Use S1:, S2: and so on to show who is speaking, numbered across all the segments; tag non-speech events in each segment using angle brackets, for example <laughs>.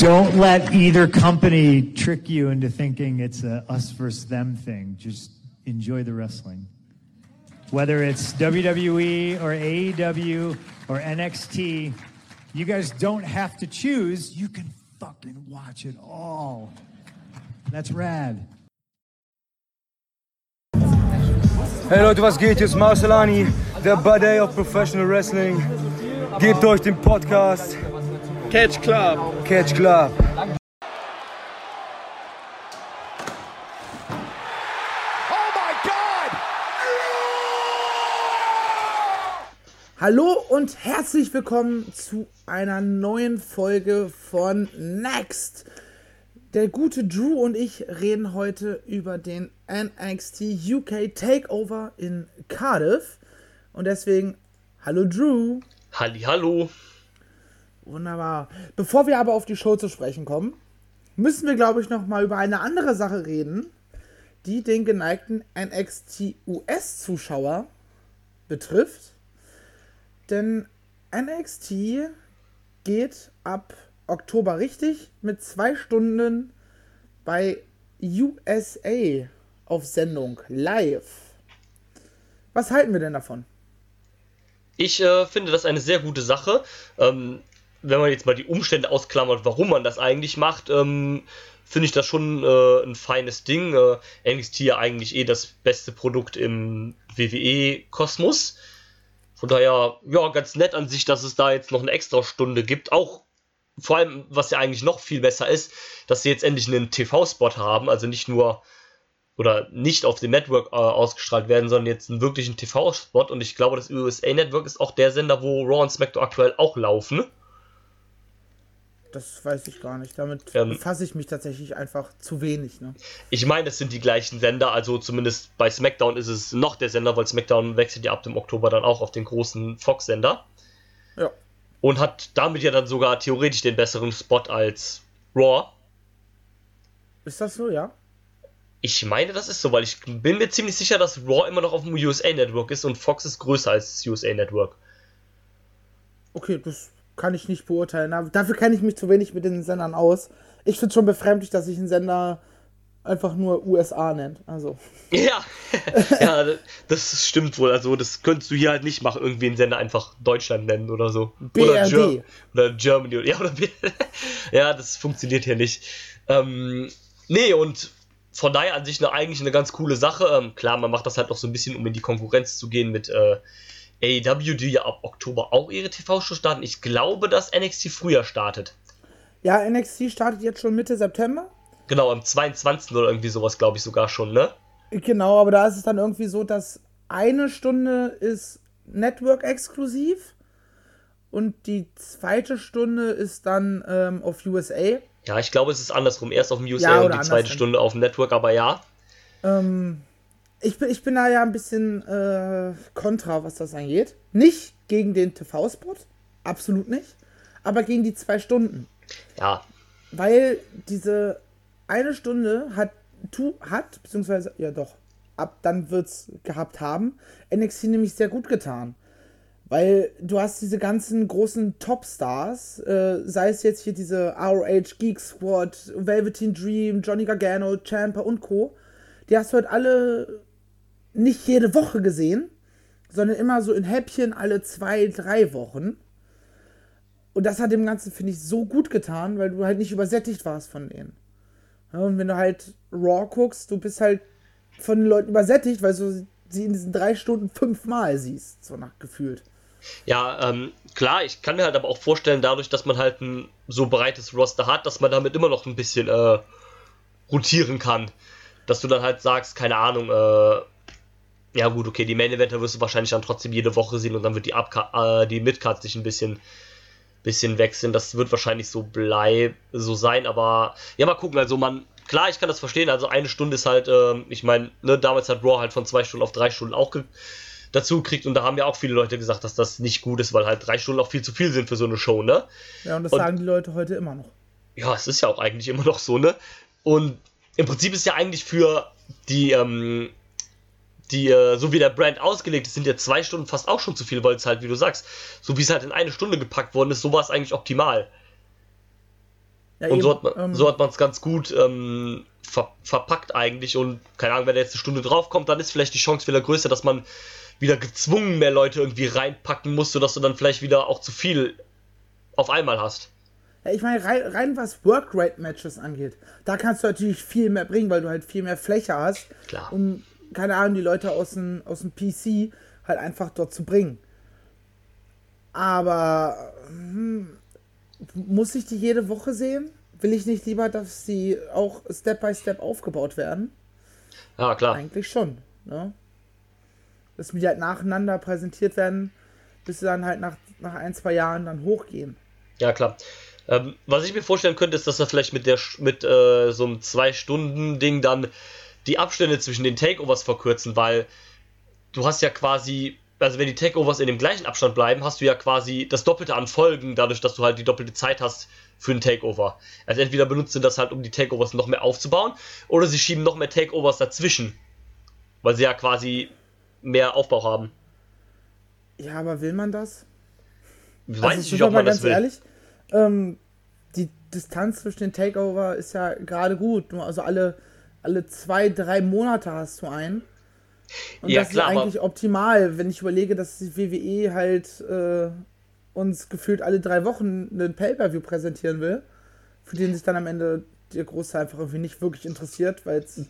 S1: Don't let either company trick you into thinking it's a us versus them thing. Just enjoy the wrestling. Whether it's WWE or AEW or NXT, you guys don't have to choose. You can fucking watch it all. That's rad.
S2: Hey Leute, was geht? Hier ist Marcelani, der Buddy of Professional Wrestling. Gebt euch den Podcast
S3: Catch Club.
S2: Catch Club.
S3: Hallo und herzlich willkommen zu einer neuen Folge von Next. Der gute Drew und ich reden heute über den NXT UK Takeover in Cardiff. Und deswegen, hallo Drew.
S4: Halli, hallo.
S3: Wunderbar. Bevor wir aber auf die Show zu sprechen kommen, müssen wir, glaube ich, noch mal über eine andere Sache reden, die den geneigten NXT US-Zuschauer betrifft. Denn NXT geht ab Oktober richtig mit zwei Stunden bei USA auf Sendung live. Was halten wir denn davon?
S4: Ich äh, finde das eine sehr gute Sache. Ähm, wenn man jetzt mal die Umstände ausklammert, warum man das eigentlich macht, ähm, finde ich das schon äh, ein feines Ding. Äh, NXT ja eigentlich eh das beste Produkt im WWE-Kosmos. Von daher, ja, ganz nett an sich, dass es da jetzt noch eine extra Stunde gibt. Auch vor allem, was ja eigentlich noch viel besser ist, dass sie jetzt endlich einen TV-Spot haben, also nicht nur oder nicht auf dem Network äh, ausgestrahlt werden, sondern jetzt einen wirklichen TV-Spot. Und ich glaube, das USA Network ist auch der Sender, wo Raw und SmackDown aktuell auch laufen.
S3: Das weiß ich gar nicht. Damit ähm, befasse ich mich tatsächlich einfach zu wenig. Ne?
S4: Ich meine, es sind die gleichen Sender, also zumindest bei SmackDown ist es noch der Sender, weil SmackDown wechselt ja ab dem Oktober dann auch auf den großen Fox-Sender.
S3: Ja.
S4: Und hat damit ja dann sogar theoretisch den besseren Spot als Raw.
S3: Ist das so, ja?
S4: Ich meine, das ist so, weil ich bin mir ziemlich sicher, dass Raw immer noch auf dem USA Network ist und Fox ist größer als das USA Network.
S3: Okay, das kann ich nicht beurteilen. Dafür kenne ich mich zu wenig mit den Sendern aus. Ich finde es schon befremdlich, dass sich ein Sender einfach nur USA nennt. Also. <laughs>
S4: Ja, ja, das stimmt wohl. Also, das könntest du hier halt nicht machen, irgendwie einen Sender einfach Deutschland nennen oder so.
S3: BRD. Oder, Ger
S4: oder Germany. <laughs> Ja, oder <laughs> ja, das funktioniert hier nicht. Ähm, nee, und von daher an sich eine, eigentlich eine ganz coole Sache. Ähm, klar, man macht das halt noch so ein bisschen, um in die Konkurrenz zu gehen mit äh, AEW, die ja ab Oktober auch ihre TV-Show starten. Ich glaube, dass NXT früher startet.
S3: Ja, NXT startet jetzt schon Mitte September.
S4: Genau, am 22. oder irgendwie sowas, glaube ich sogar schon, ne?
S3: Genau, aber da ist es dann irgendwie so, dass eine Stunde ist Network-exklusiv und die zweite Stunde ist dann ähm, auf USA.
S4: Ja, ich glaube, es ist andersrum. Erst auf dem USA ja, und die zweite Stunde auf dem Network, aber ja.
S3: Ähm, ich bin, ich bin da ja ein bisschen äh, kontra, was das angeht. Nicht gegen den TV-Spot, absolut nicht, aber gegen die zwei Stunden.
S4: Ja.
S3: Weil diese eine Stunde hat, tu, hat beziehungsweise, ja doch, ab dann wird es gehabt haben, NXT nämlich sehr gut getan. Weil du hast diese ganzen großen Topstars, äh, sei es jetzt hier diese ROH, Geek Squad, Velveteen Dream, Johnny Gargano, Champa und Co., die hast du halt alle nicht jede Woche gesehen, sondern immer so in Häppchen alle zwei, drei Wochen. Und das hat dem Ganzen, finde ich, so gut getan, weil du halt nicht übersättigt warst von denen. Ja, und wenn du halt Raw guckst, du bist halt von den Leuten übersättigt, weil du sie in diesen drei Stunden fünfmal siehst, so nach gefühlt.
S4: Ja, ähm, klar, ich kann mir halt aber auch vorstellen, dadurch, dass man halt ein so breites Roster hat, dass man damit immer noch ein bisschen äh, rotieren kann. Dass du dann halt sagst, keine Ahnung, äh, ja gut, okay, die Main Eventer wirst du wahrscheinlich dann trotzdem jede Woche sehen und dann wird die, äh, die Midcard sich ein bisschen, bisschen wechseln. Das wird wahrscheinlich so bleiben, so sein, aber ja, mal gucken. Also man, klar, ich kann das verstehen. Also eine Stunde ist halt, äh, ich meine, ne, damals hat Raw halt von zwei Stunden auf drei Stunden auch dazu gekriegt und da haben ja auch viele Leute gesagt, dass das nicht gut ist, weil halt drei Stunden auch viel zu viel sind für so eine Show, ne?
S3: Ja, und das und, sagen die Leute heute immer noch.
S4: Ja, es ist ja auch eigentlich immer noch so, ne? Und im Prinzip ist ja eigentlich für die, ähm, die, äh, so wie der Brand ausgelegt ist, sind ja zwei Stunden fast auch schon zu viel, weil es halt, wie du sagst, so wie es halt in eine Stunde gepackt worden ist, so war es eigentlich optimal. Ja, und eben, so hat man ähm, so es ganz gut ähm, ver verpackt eigentlich. Und keine Ahnung, wenn er jetzt eine Stunde draufkommt, dann ist vielleicht die Chance wieder größer, dass man wieder gezwungen mehr Leute irgendwie reinpacken muss, sodass du dann vielleicht wieder auch zu viel auf einmal hast.
S3: Ja, ich meine, rein, rein was Workrate-Matches angeht, da kannst du natürlich viel mehr bringen, weil du halt viel mehr Fläche hast.
S4: Klar.
S3: Um, keine Ahnung, die Leute aus dem, aus dem PC halt einfach dort zu bringen. Aber hm, muss ich die jede Woche sehen? Will ich nicht lieber, dass sie auch Step by Step aufgebaut werden?
S4: Ja, klar.
S3: Eigentlich schon. Ne? Dass mir halt nacheinander präsentiert werden, bis sie dann halt nach, nach ein, zwei Jahren dann hochgehen.
S4: Ja, klar. Ähm, was ich mir vorstellen könnte, ist, dass er vielleicht mit, der, mit äh, so einem Zwei-Stunden-Ding dann die Abstände zwischen den Takeovers verkürzen, weil du hast ja quasi, also wenn die Takeovers in dem gleichen Abstand bleiben, hast du ja quasi das Doppelte an Folgen, dadurch, dass du halt die doppelte Zeit hast für ein Takeover. Also entweder benutzen sie das halt, um die Takeovers noch mehr aufzubauen, oder sie schieben noch mehr Takeovers dazwischen, weil sie ja quasi mehr Aufbau haben.
S3: Ja, aber will man das?
S4: Weiß also, ich nicht, ob man das will. Ehrlich,
S3: ähm, die Distanz zwischen den Takeover ist ja gerade gut. Also alle, alle zwei, drei Monate hast du einen. Und ja, das klar, ist eigentlich optimal, wenn ich überlege, dass die WWE halt äh, uns gefühlt alle drei Wochen einen Pay-Per-View präsentieren will, für den sich dann am Ende der Großteil einfach irgendwie nicht wirklich interessiert, weil es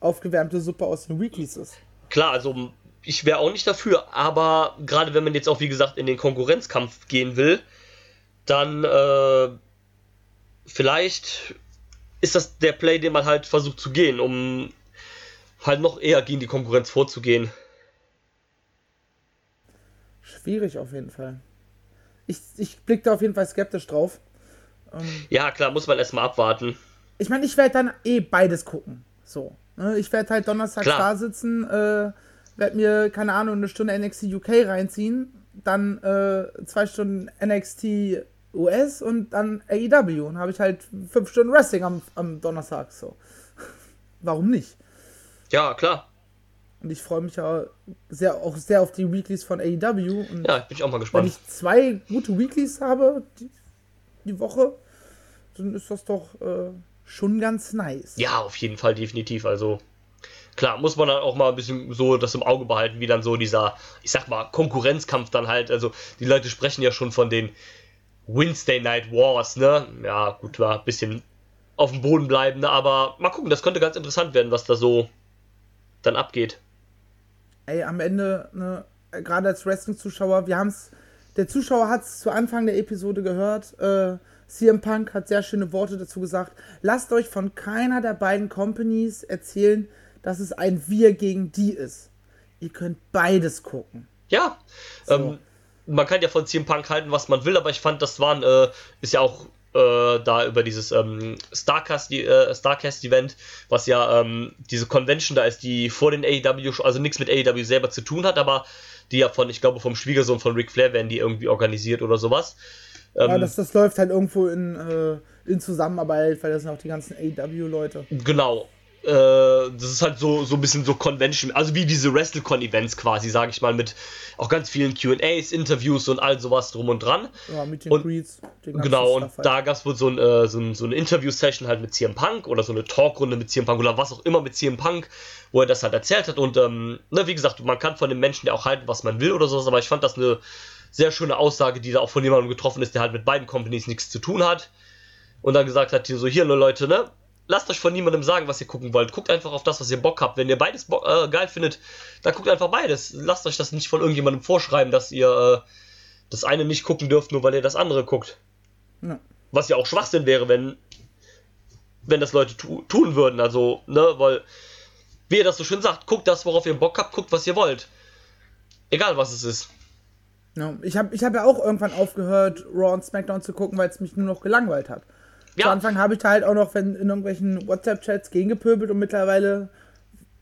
S3: aufgewärmte Suppe aus den Weeklies ist.
S4: Klar, also ich wäre auch nicht dafür, aber gerade wenn man jetzt auch, wie gesagt, in den Konkurrenzkampf gehen will, dann äh, vielleicht ist das der Play, den man halt versucht zu gehen, um halt noch eher gegen die Konkurrenz vorzugehen.
S3: Schwierig auf jeden Fall. Ich, ich blicke da auf jeden Fall skeptisch drauf.
S4: Ähm, ja, klar, muss man erstmal abwarten.
S3: Ich meine, ich werde dann eh beides gucken. So. Ne? Ich werde halt Donnerstag da sitzen, äh, werde mir, keine Ahnung, eine Stunde NXT UK reinziehen, dann äh, zwei Stunden NXT US und dann AEW. Und habe ich halt fünf Stunden Wrestling am, am Donnerstag. So. <laughs> Warum nicht?
S4: Ja, klar.
S3: Und ich freue mich ja sehr, auch sehr auf die Weeklies von AEW. Und
S4: ja, bin ich auch mal gespannt.
S3: Wenn ich zwei gute Weeklies habe die, die Woche, dann ist das doch äh, schon ganz nice.
S4: Ja, auf jeden Fall, definitiv. Also klar, muss man dann auch mal ein bisschen so das im Auge behalten, wie dann so dieser, ich sag mal, Konkurrenzkampf dann halt. Also die Leute sprechen ja schon von den Wednesday Night Wars, ne? Ja, gut, war ein bisschen auf dem Boden bleiben, ne? aber mal gucken, das könnte ganz interessant werden, was da so dann abgeht.
S3: Ey, am Ende, ne, gerade als Wrestling-Zuschauer, wir haben es, der Zuschauer hat es zu Anfang der Episode gehört, äh, CM Punk hat sehr schöne Worte dazu gesagt. Lasst euch von keiner der beiden Companies erzählen, dass es ein Wir gegen die ist. Ihr könnt beides gucken.
S4: Ja, so. ähm, man kann ja von CM Punk halten, was man will, aber ich fand, das waren, äh, ist ja auch äh, da über dieses ähm, Starcast, äh, Starcast Event, was ja ähm, diese Convention da ist, die vor den AEW, also nichts mit AEW selber zu tun hat, aber die ja von, ich glaube, vom Schwiegersohn von Ric Flair werden die irgendwie organisiert oder sowas.
S3: Ähm, ja, das, das läuft halt irgendwo in, äh, in Zusammenarbeit, weil das sind auch die ganzen AEW-Leute.
S4: Genau. Äh, das ist halt so, so ein bisschen so Convention, also wie diese WrestleCon-Events quasi, sage ich mal, mit auch ganz vielen QAs, Interviews und all sowas drum und dran.
S3: Ja, mit den und, Greets.
S4: Genau, und halt. da gab es wohl so, ein, äh, so, ein, so eine Interview-Session halt mit CM Punk oder so eine Talkrunde mit CM Punk oder was auch immer mit CM Punk, wo er das halt erzählt hat. Und ähm, ne, wie gesagt, man kann von dem Menschen ja auch halten, was man will oder sowas, aber ich fand das eine sehr schöne Aussage, die da auch von jemandem getroffen ist, der halt mit beiden Companies nichts zu tun hat. Und dann gesagt hat, hier so, hier, ne Leute, ne, lasst euch von niemandem sagen, was ihr gucken wollt. Guckt einfach auf das, was ihr Bock habt. Wenn ihr beides äh, geil findet, dann guckt einfach beides. Lasst euch das nicht von irgendjemandem vorschreiben, dass ihr äh, das eine nicht gucken dürft, nur weil ihr das andere guckt. Ja. Was ja auch Schwachsinn wäre, wenn, wenn das Leute tu tun würden. Also, ne, weil, wie ihr das so schön sagt, guckt das, worauf ihr Bock habt, guckt, was ihr wollt. Egal, was es ist.
S3: Ja, ich habe ich hab ja auch irgendwann aufgehört, Raw und SmackDown zu gucken, weil es mich nur noch gelangweilt hat. Ja. Zu Anfang habe ich da halt auch noch wenn in irgendwelchen WhatsApp-Chats gegengepöbelt und mittlerweile,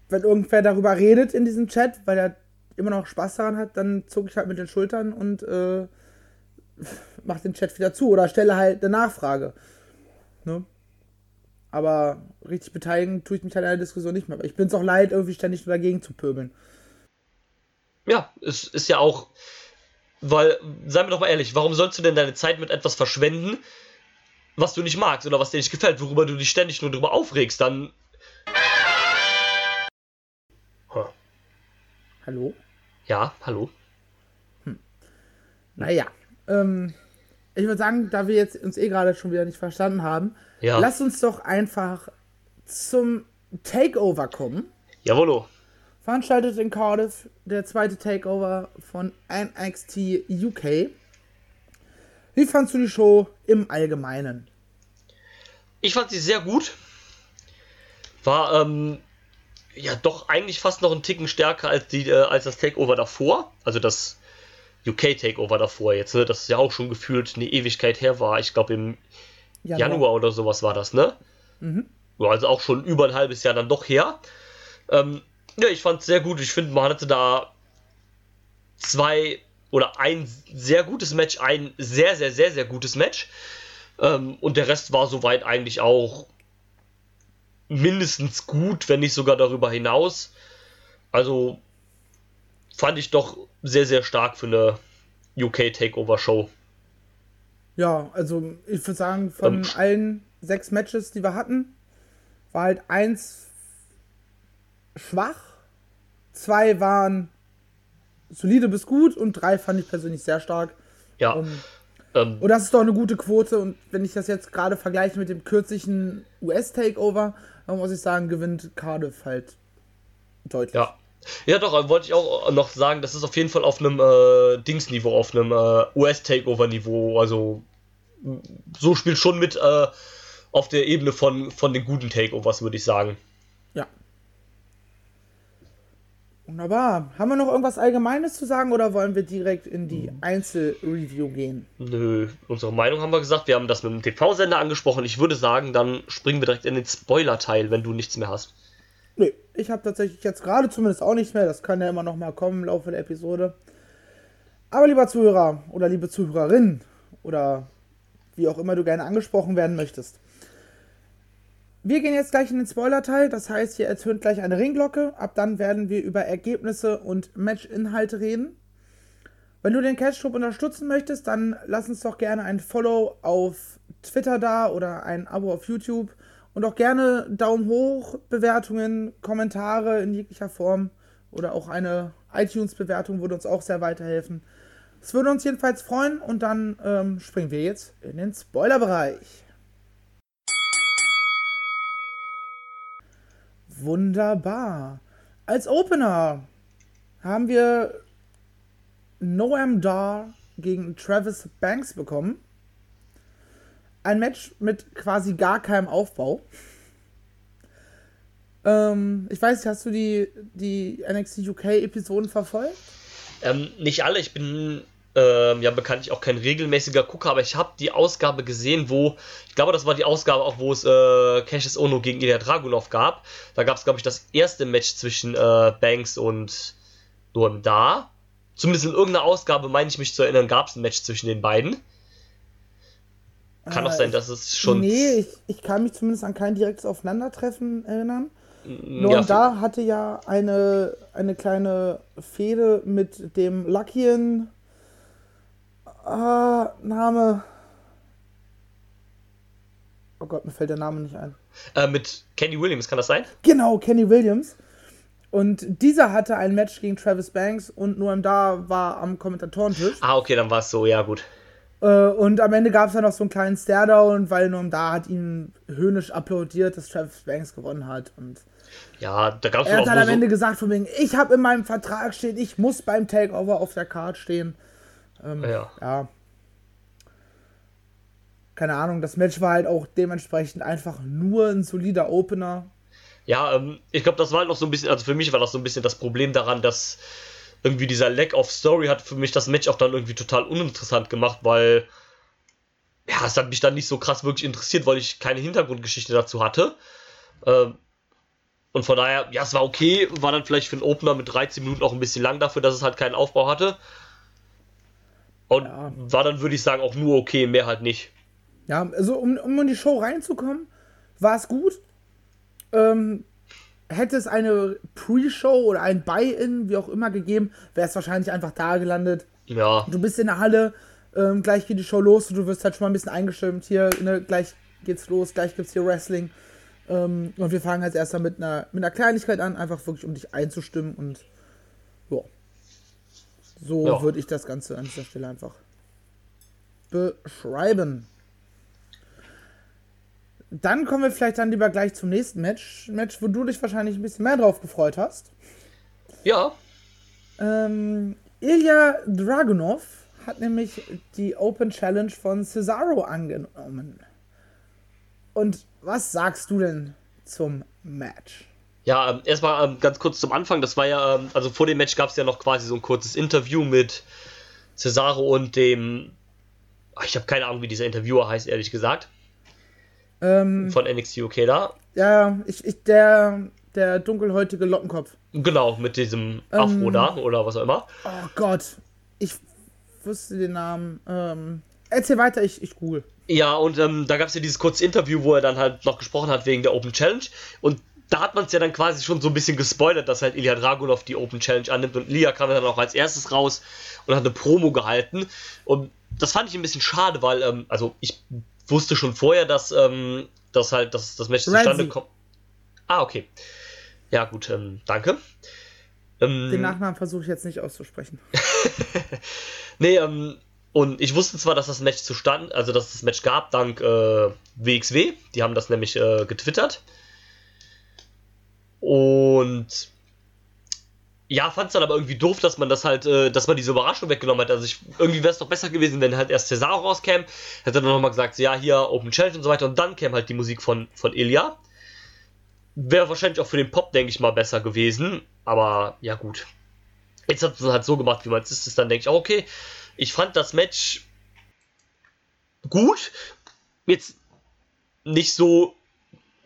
S3: wenn irgendwer darüber redet in diesem Chat, weil er immer noch Spaß daran hat, dann zucke ich halt mit den Schultern und äh, <laughs> mach den Chat wieder zu oder stelle halt eine Nachfrage. Ne? Aber richtig beteiligen tue ich mich halt an der Diskussion nicht mehr. Ich bin es auch leid, irgendwie ständig dagegen zu pöbeln.
S4: Ja, es ist ja auch, weil, seien wir doch mal ehrlich, warum sollst du denn deine Zeit mit etwas verschwenden, was du nicht magst oder was dir nicht gefällt, worüber du dich ständig nur darüber aufregst, dann. Huh.
S3: Hallo?
S4: Ja, hallo.
S3: Naja, ähm, ich würde sagen, da wir jetzt uns eh gerade schon wieder nicht verstanden haben,
S4: Ja.
S3: lass uns doch einfach zum Takeover kommen.
S4: Jawollo.
S3: Veranstaltet in Cardiff der zweite Takeover von NXT UK. Wie fandst du die Show im Allgemeinen?
S4: Ich fand sie sehr gut. War, ähm, ja, doch eigentlich fast noch einen Ticken stärker als, die, äh, als das Takeover davor. Also das UK-Takeover davor jetzt, ne? Das ja auch schon gefühlt eine Ewigkeit her war. Ich glaube im Januar. oder sowas war das, ne? Ja, also auch schon über ein halbes Jahr dann doch her. Ähm, ja, ich fand es sehr gut. Ich finde, man hatte da zwei oder ein sehr gutes Match, ein sehr, sehr, sehr, sehr gutes Match. Ähm, und der Rest war soweit eigentlich auch mindestens gut, wenn nicht sogar darüber hinaus. Also fand ich doch sehr, sehr stark für eine UK Takeover Show.
S3: Ja, also ich würde sagen, von
S4: Ähm,
S3: allen sechs Matches, die wir hatten, war halt eins schwach, zwei waren solide bis gut und drei fand ich persönlich sehr stark.
S4: Ja.
S3: Um,
S4: ähm,
S3: Und das ist doch eine gute Quote. Und wenn ich das jetzt gerade vergleiche mit dem kürzlichen US-Takeover, dann muss ich sagen, gewinnt Cardiff halt deutlich.
S4: Ja. Ja, doch, wollte ich auch noch sagen, das ist auf jeden Fall auf einem äh, Dingsniveau, auf einem äh, US-Takeover-Niveau. Also, so spielt schon mit äh, auf der Ebene von, von den guten Takeovers, würde ich sagen.
S3: Ja. Wunderbar. Haben wir noch irgendwas Allgemeines zu sagen oder wollen wir direkt in die Einzelreview gehen?
S4: Nö, unsere Meinung haben wir gesagt. Wir haben das mit dem TV-Sender angesprochen. Ich würde sagen, dann springen wir direkt in den Spoiler-Teil, wenn du nichts mehr hast.
S3: Nö, ich habe tatsächlich jetzt gerade zumindest auch nicht mehr. Das kann ja immer noch mal kommen im Laufe der Episode. Aber lieber Zuhörer oder liebe Zuhörerin oder wie auch immer du gerne angesprochen werden möchtest. Wir gehen jetzt gleich in den Spoiler-Teil. Das heißt, hier ertönt gleich eine Ringglocke. Ab dann werden wir über Ergebnisse und Match-Inhalte reden. Wenn du den Catch Club unterstützen möchtest, dann lass uns doch gerne ein Follow auf Twitter da oder ein Abo auf YouTube. Und auch gerne Daumen hoch, Bewertungen, Kommentare in jeglicher Form oder auch eine iTunes-Bewertung würde uns auch sehr weiterhelfen. Es würde uns jedenfalls freuen und dann ähm, springen wir jetzt in den Spoilerbereich. Wunderbar. Als Opener haben wir Noam Dar gegen Travis Banks bekommen. Ein Match mit quasi gar keinem Aufbau. Ähm, ich weiß hast du die, die NXT UK-Episoden verfolgt?
S4: Ähm, nicht alle, ich bin ähm, ja bekanntlich auch kein regelmäßiger Gucker, aber ich habe die Ausgabe gesehen, wo, ich glaube, das war die Ausgabe auch, wo es äh, Cassius Ono gegen Ilya Dragunov gab. Da gab es, glaube ich, das erste Match zwischen äh, Banks und Noam Da. Zumindest in irgendeiner Ausgabe, meine ich mich zu erinnern, gab es ein Match zwischen den beiden. Kann auch
S3: Äh,
S4: sein, dass es schon.
S3: Nee, ich, ich kann mich zumindest an kein direktes Aufeinandertreffen erinnern. Noam
S4: ja,
S3: Da hatte ja eine, eine kleine Fehde mit dem Luckian ah, Name. Oh Gott, mir fällt der Name nicht ein.
S4: äh, mit Kenny Williams, kann das sein?
S3: Genau, Kenny Williams. Und dieser hatte ein Match gegen Travis Banks und Noam Da war am Kommentatorentisch.
S4: Ah, okay, dann war es so, ja, gut.
S3: Äh, und am Ende gab es dann noch so einen kleinen Staredown, weil Noam Da hat ihn höhnisch applaudiert, dass Travis Banks gewonnen hat. Und
S4: Ja, da gab es
S3: er hat dann am
S4: so,
S3: Ende gesagt von wegen, ich habe in meinem Vertrag stehen, ich muss beim Takeover auf der Card stehen. Ähm,
S4: Ja.
S3: ja. Keine Ahnung, das Match war halt auch dementsprechend einfach nur ein solider Opener.
S4: Ja, ähm, ich glaube, das war halt noch so ein bisschen, also für mich war das so ein bisschen das Problem daran, dass irgendwie dieser Lack of Story hat für mich das Match auch dann irgendwie total uninteressant gemacht, weil ja, es hat mich dann nicht so krass wirklich interessiert, weil ich keine Hintergrundgeschichte dazu hatte. Ähm, und von daher, ja, es war okay, war dann vielleicht für einen Opener mit 13 Minuten auch ein bisschen lang dafür, dass es halt keinen Aufbau hatte. Und
S3: Ja.
S4: war dann, würde ich sagen, auch nur okay, mehr halt nicht.
S3: Ja, also um, um in die Show reinzukommen, war es gut. Ähm, hätte es eine Pre-Show oder ein Buy-In, wie auch immer, gegeben, wäre es wahrscheinlich einfach da gelandet.
S4: Ja,
S3: Du bist in der Halle, ähm, gleich geht die Show los und du wirst halt schon mal ein bisschen eingestimmt. Hier, ne, gleich geht's los, gleich gibt's hier Wrestling. Ähm, und wir fangen als erster mit einer, mit einer Kleinigkeit an, einfach wirklich um dich einzustimmen und. So
S4: Ja.
S3: würde ich das Ganze an dieser Stelle einfach beschreiben. Dann kommen wir vielleicht dann lieber gleich zum nächsten Match. Match, wo du dich wahrscheinlich ein bisschen mehr drauf gefreut hast.
S4: Ja,
S3: Ähm, Ilya Dragunov hat nämlich die Open Challenge von Cesaro angenommen. Und was sagst du denn zum Match?
S4: Ja, ähm, erstmal ähm, ganz kurz zum Anfang. Das war ja, ähm, also vor dem Match gab es ja noch quasi so ein kurzes Interview mit Cesaro und dem. Ach, ich habe keine Ahnung, wie dieser Interviewer heißt, ehrlich gesagt.
S3: Ähm,
S4: Von NXT UK da.
S3: ja, ich, ich, der, der dunkelhäutige Lockenkopf.
S4: Genau, mit diesem Afro
S3: Ähm.
S4: da oder was auch immer.
S3: Oh Gott, ich wusste den Namen. Ähm, erzähl weiter, ich, ich google.
S4: Ja, und ähm, da gab es ja dieses kurze Interview, wo er dann halt noch gesprochen hat wegen der Open Challenge. Und da hat man es ja dann quasi schon so ein bisschen gespoilert, dass halt Ilya Dragunov die Open Challenge annimmt. Und Ilya kam dann auch als erstes raus und hat eine Promo gehalten. Und das fand ich ein bisschen schade, weil, ähm, also ich wusste schon vorher, dass, ähm, dass halt dass das Match zustande kommt. Ah, okay. Ja, gut, ähm, danke. Ähm,
S3: Den Nachnamen versuche ich jetzt nicht auszusprechen. <laughs>
S4: Nee, ähm, und ich wusste zwar, dass das Match zustand, also dass es das Match gab, dank äh, WXW. Die haben das nämlich äh, getwittert. Und ja, fand es dann aber irgendwie doof, dass man das halt, äh, dass man diese Überraschung weggenommen hat. Also ich, irgendwie wäre es doch besser gewesen, wenn halt erst Cesaro rauskam, hätte dann nochmal gesagt, ja, hier Open Challenge und so weiter, und dann käme halt die Musik von, von Ilya. Wäre wahrscheinlich auch für den Pop, denke ich mal, besser gewesen. Aber ja, gut. Jetzt hat es halt so gemacht, wie man es ist. Dann denke ich okay, ich fand das Match gut. Jetzt nicht so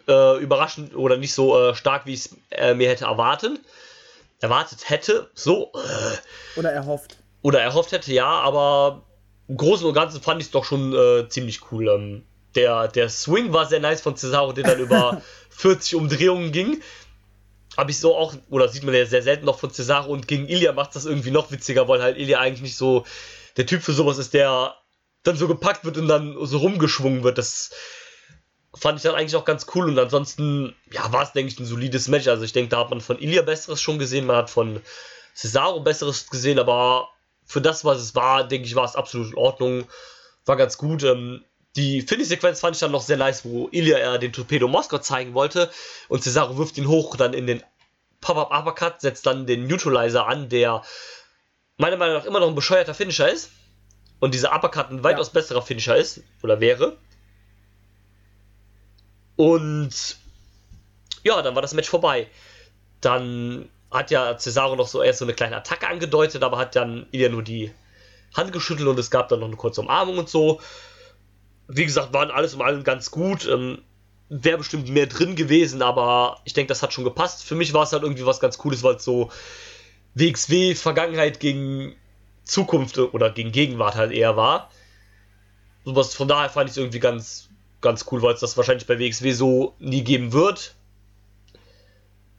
S4: äh, überraschend oder nicht so äh, stark, wie ich es äh, mir hätte erwartet. Erwartet hätte, so. Äh,
S3: Oder erhofft.
S4: oder erhofft hätte, ja, aber im Großen und Ganzen fand ich es doch schon äh, ziemlich cool. Ähm, der, der Swing war sehr nice von Cesaro, der dann über <laughs> 40 Umdrehungen ging. Habe ich so auch, oder sieht man ja sehr selten noch von Cesaro und gegen Ilya macht das irgendwie noch witziger, weil halt Ilya eigentlich nicht so der Typ für sowas ist, der dann so gepackt wird und dann so rumgeschwungen wird. Das fand ich dann eigentlich auch ganz cool und ansonsten, ja, war es, denke ich, ein solides Match. Also ich denke, da hat man von Ilya Besseres schon gesehen, man hat von Cesaro Besseres gesehen, aber für das, was es war, denke ich, war es absolut in Ordnung. War ganz gut. Ähm, die Finish-Sequenz fand ich dann noch sehr nice, wo Ilya er den Torpedo Moskau zeigen wollte und Cesaro wirft ihn hoch, dann in den Pop-Up Uppercut, setzt dann den Neutralizer an, der meiner Meinung nach immer noch ein bescheuerter Finisher ist. Und dieser Uppercut ein weitaus besserer Finisher ist, oder wäre. Und ja, dann war das Match vorbei. Dann hat ja Cesaro noch so erst so eine kleine Attacke angedeutet, aber hat dann Ilya nur die Hand geschüttelt und es gab dann noch eine kurze Umarmung und so. Wie gesagt, waren alles um allem ganz gut. Ähm, Wäre bestimmt mehr drin gewesen, aber ich denke, das hat schon gepasst. Für mich war es halt irgendwie was ganz Cooles, weil es so WXW Vergangenheit gegen Zukunft oder gegen Gegenwart halt eher war. Von daher fand ich es irgendwie ganz, ganz cool, weil es das wahrscheinlich bei WXW so nie geben wird.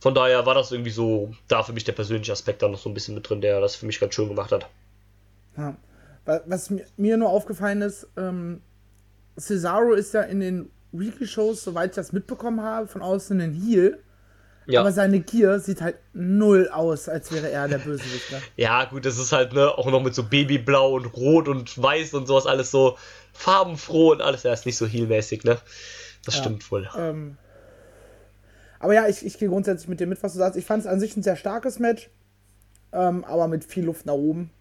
S4: Von daher war das irgendwie so, da für mich der persönliche Aspekt da noch so ein bisschen mit drin, der das für mich ganz schön gemacht hat.
S3: Ja. Wa- Was mir- nur aufgefallen ist, ähm, Cesaro ist ja in den Weekly-Shows, soweit ich das mitbekommen habe, von außen ein Heel.
S4: Ja,
S3: Aber seine Gear sieht halt null aus, als wäre er der Bösewicht. Ne? <laughs>
S4: ja gut, das ist halt, ne, auch noch mit so Babyblau und Rot und Weiß und sowas, alles so farbenfroh und alles, ja, ist nicht so heelmäßig, ne? Das
S3: Ja.
S4: stimmt wohl.
S3: Ähm, aber ja, ich, ich gehe grundsätzlich mit dir mit, was du sagst. Ich fand es an sich ein sehr starkes Match, ähm, aber mit viel Luft nach oben.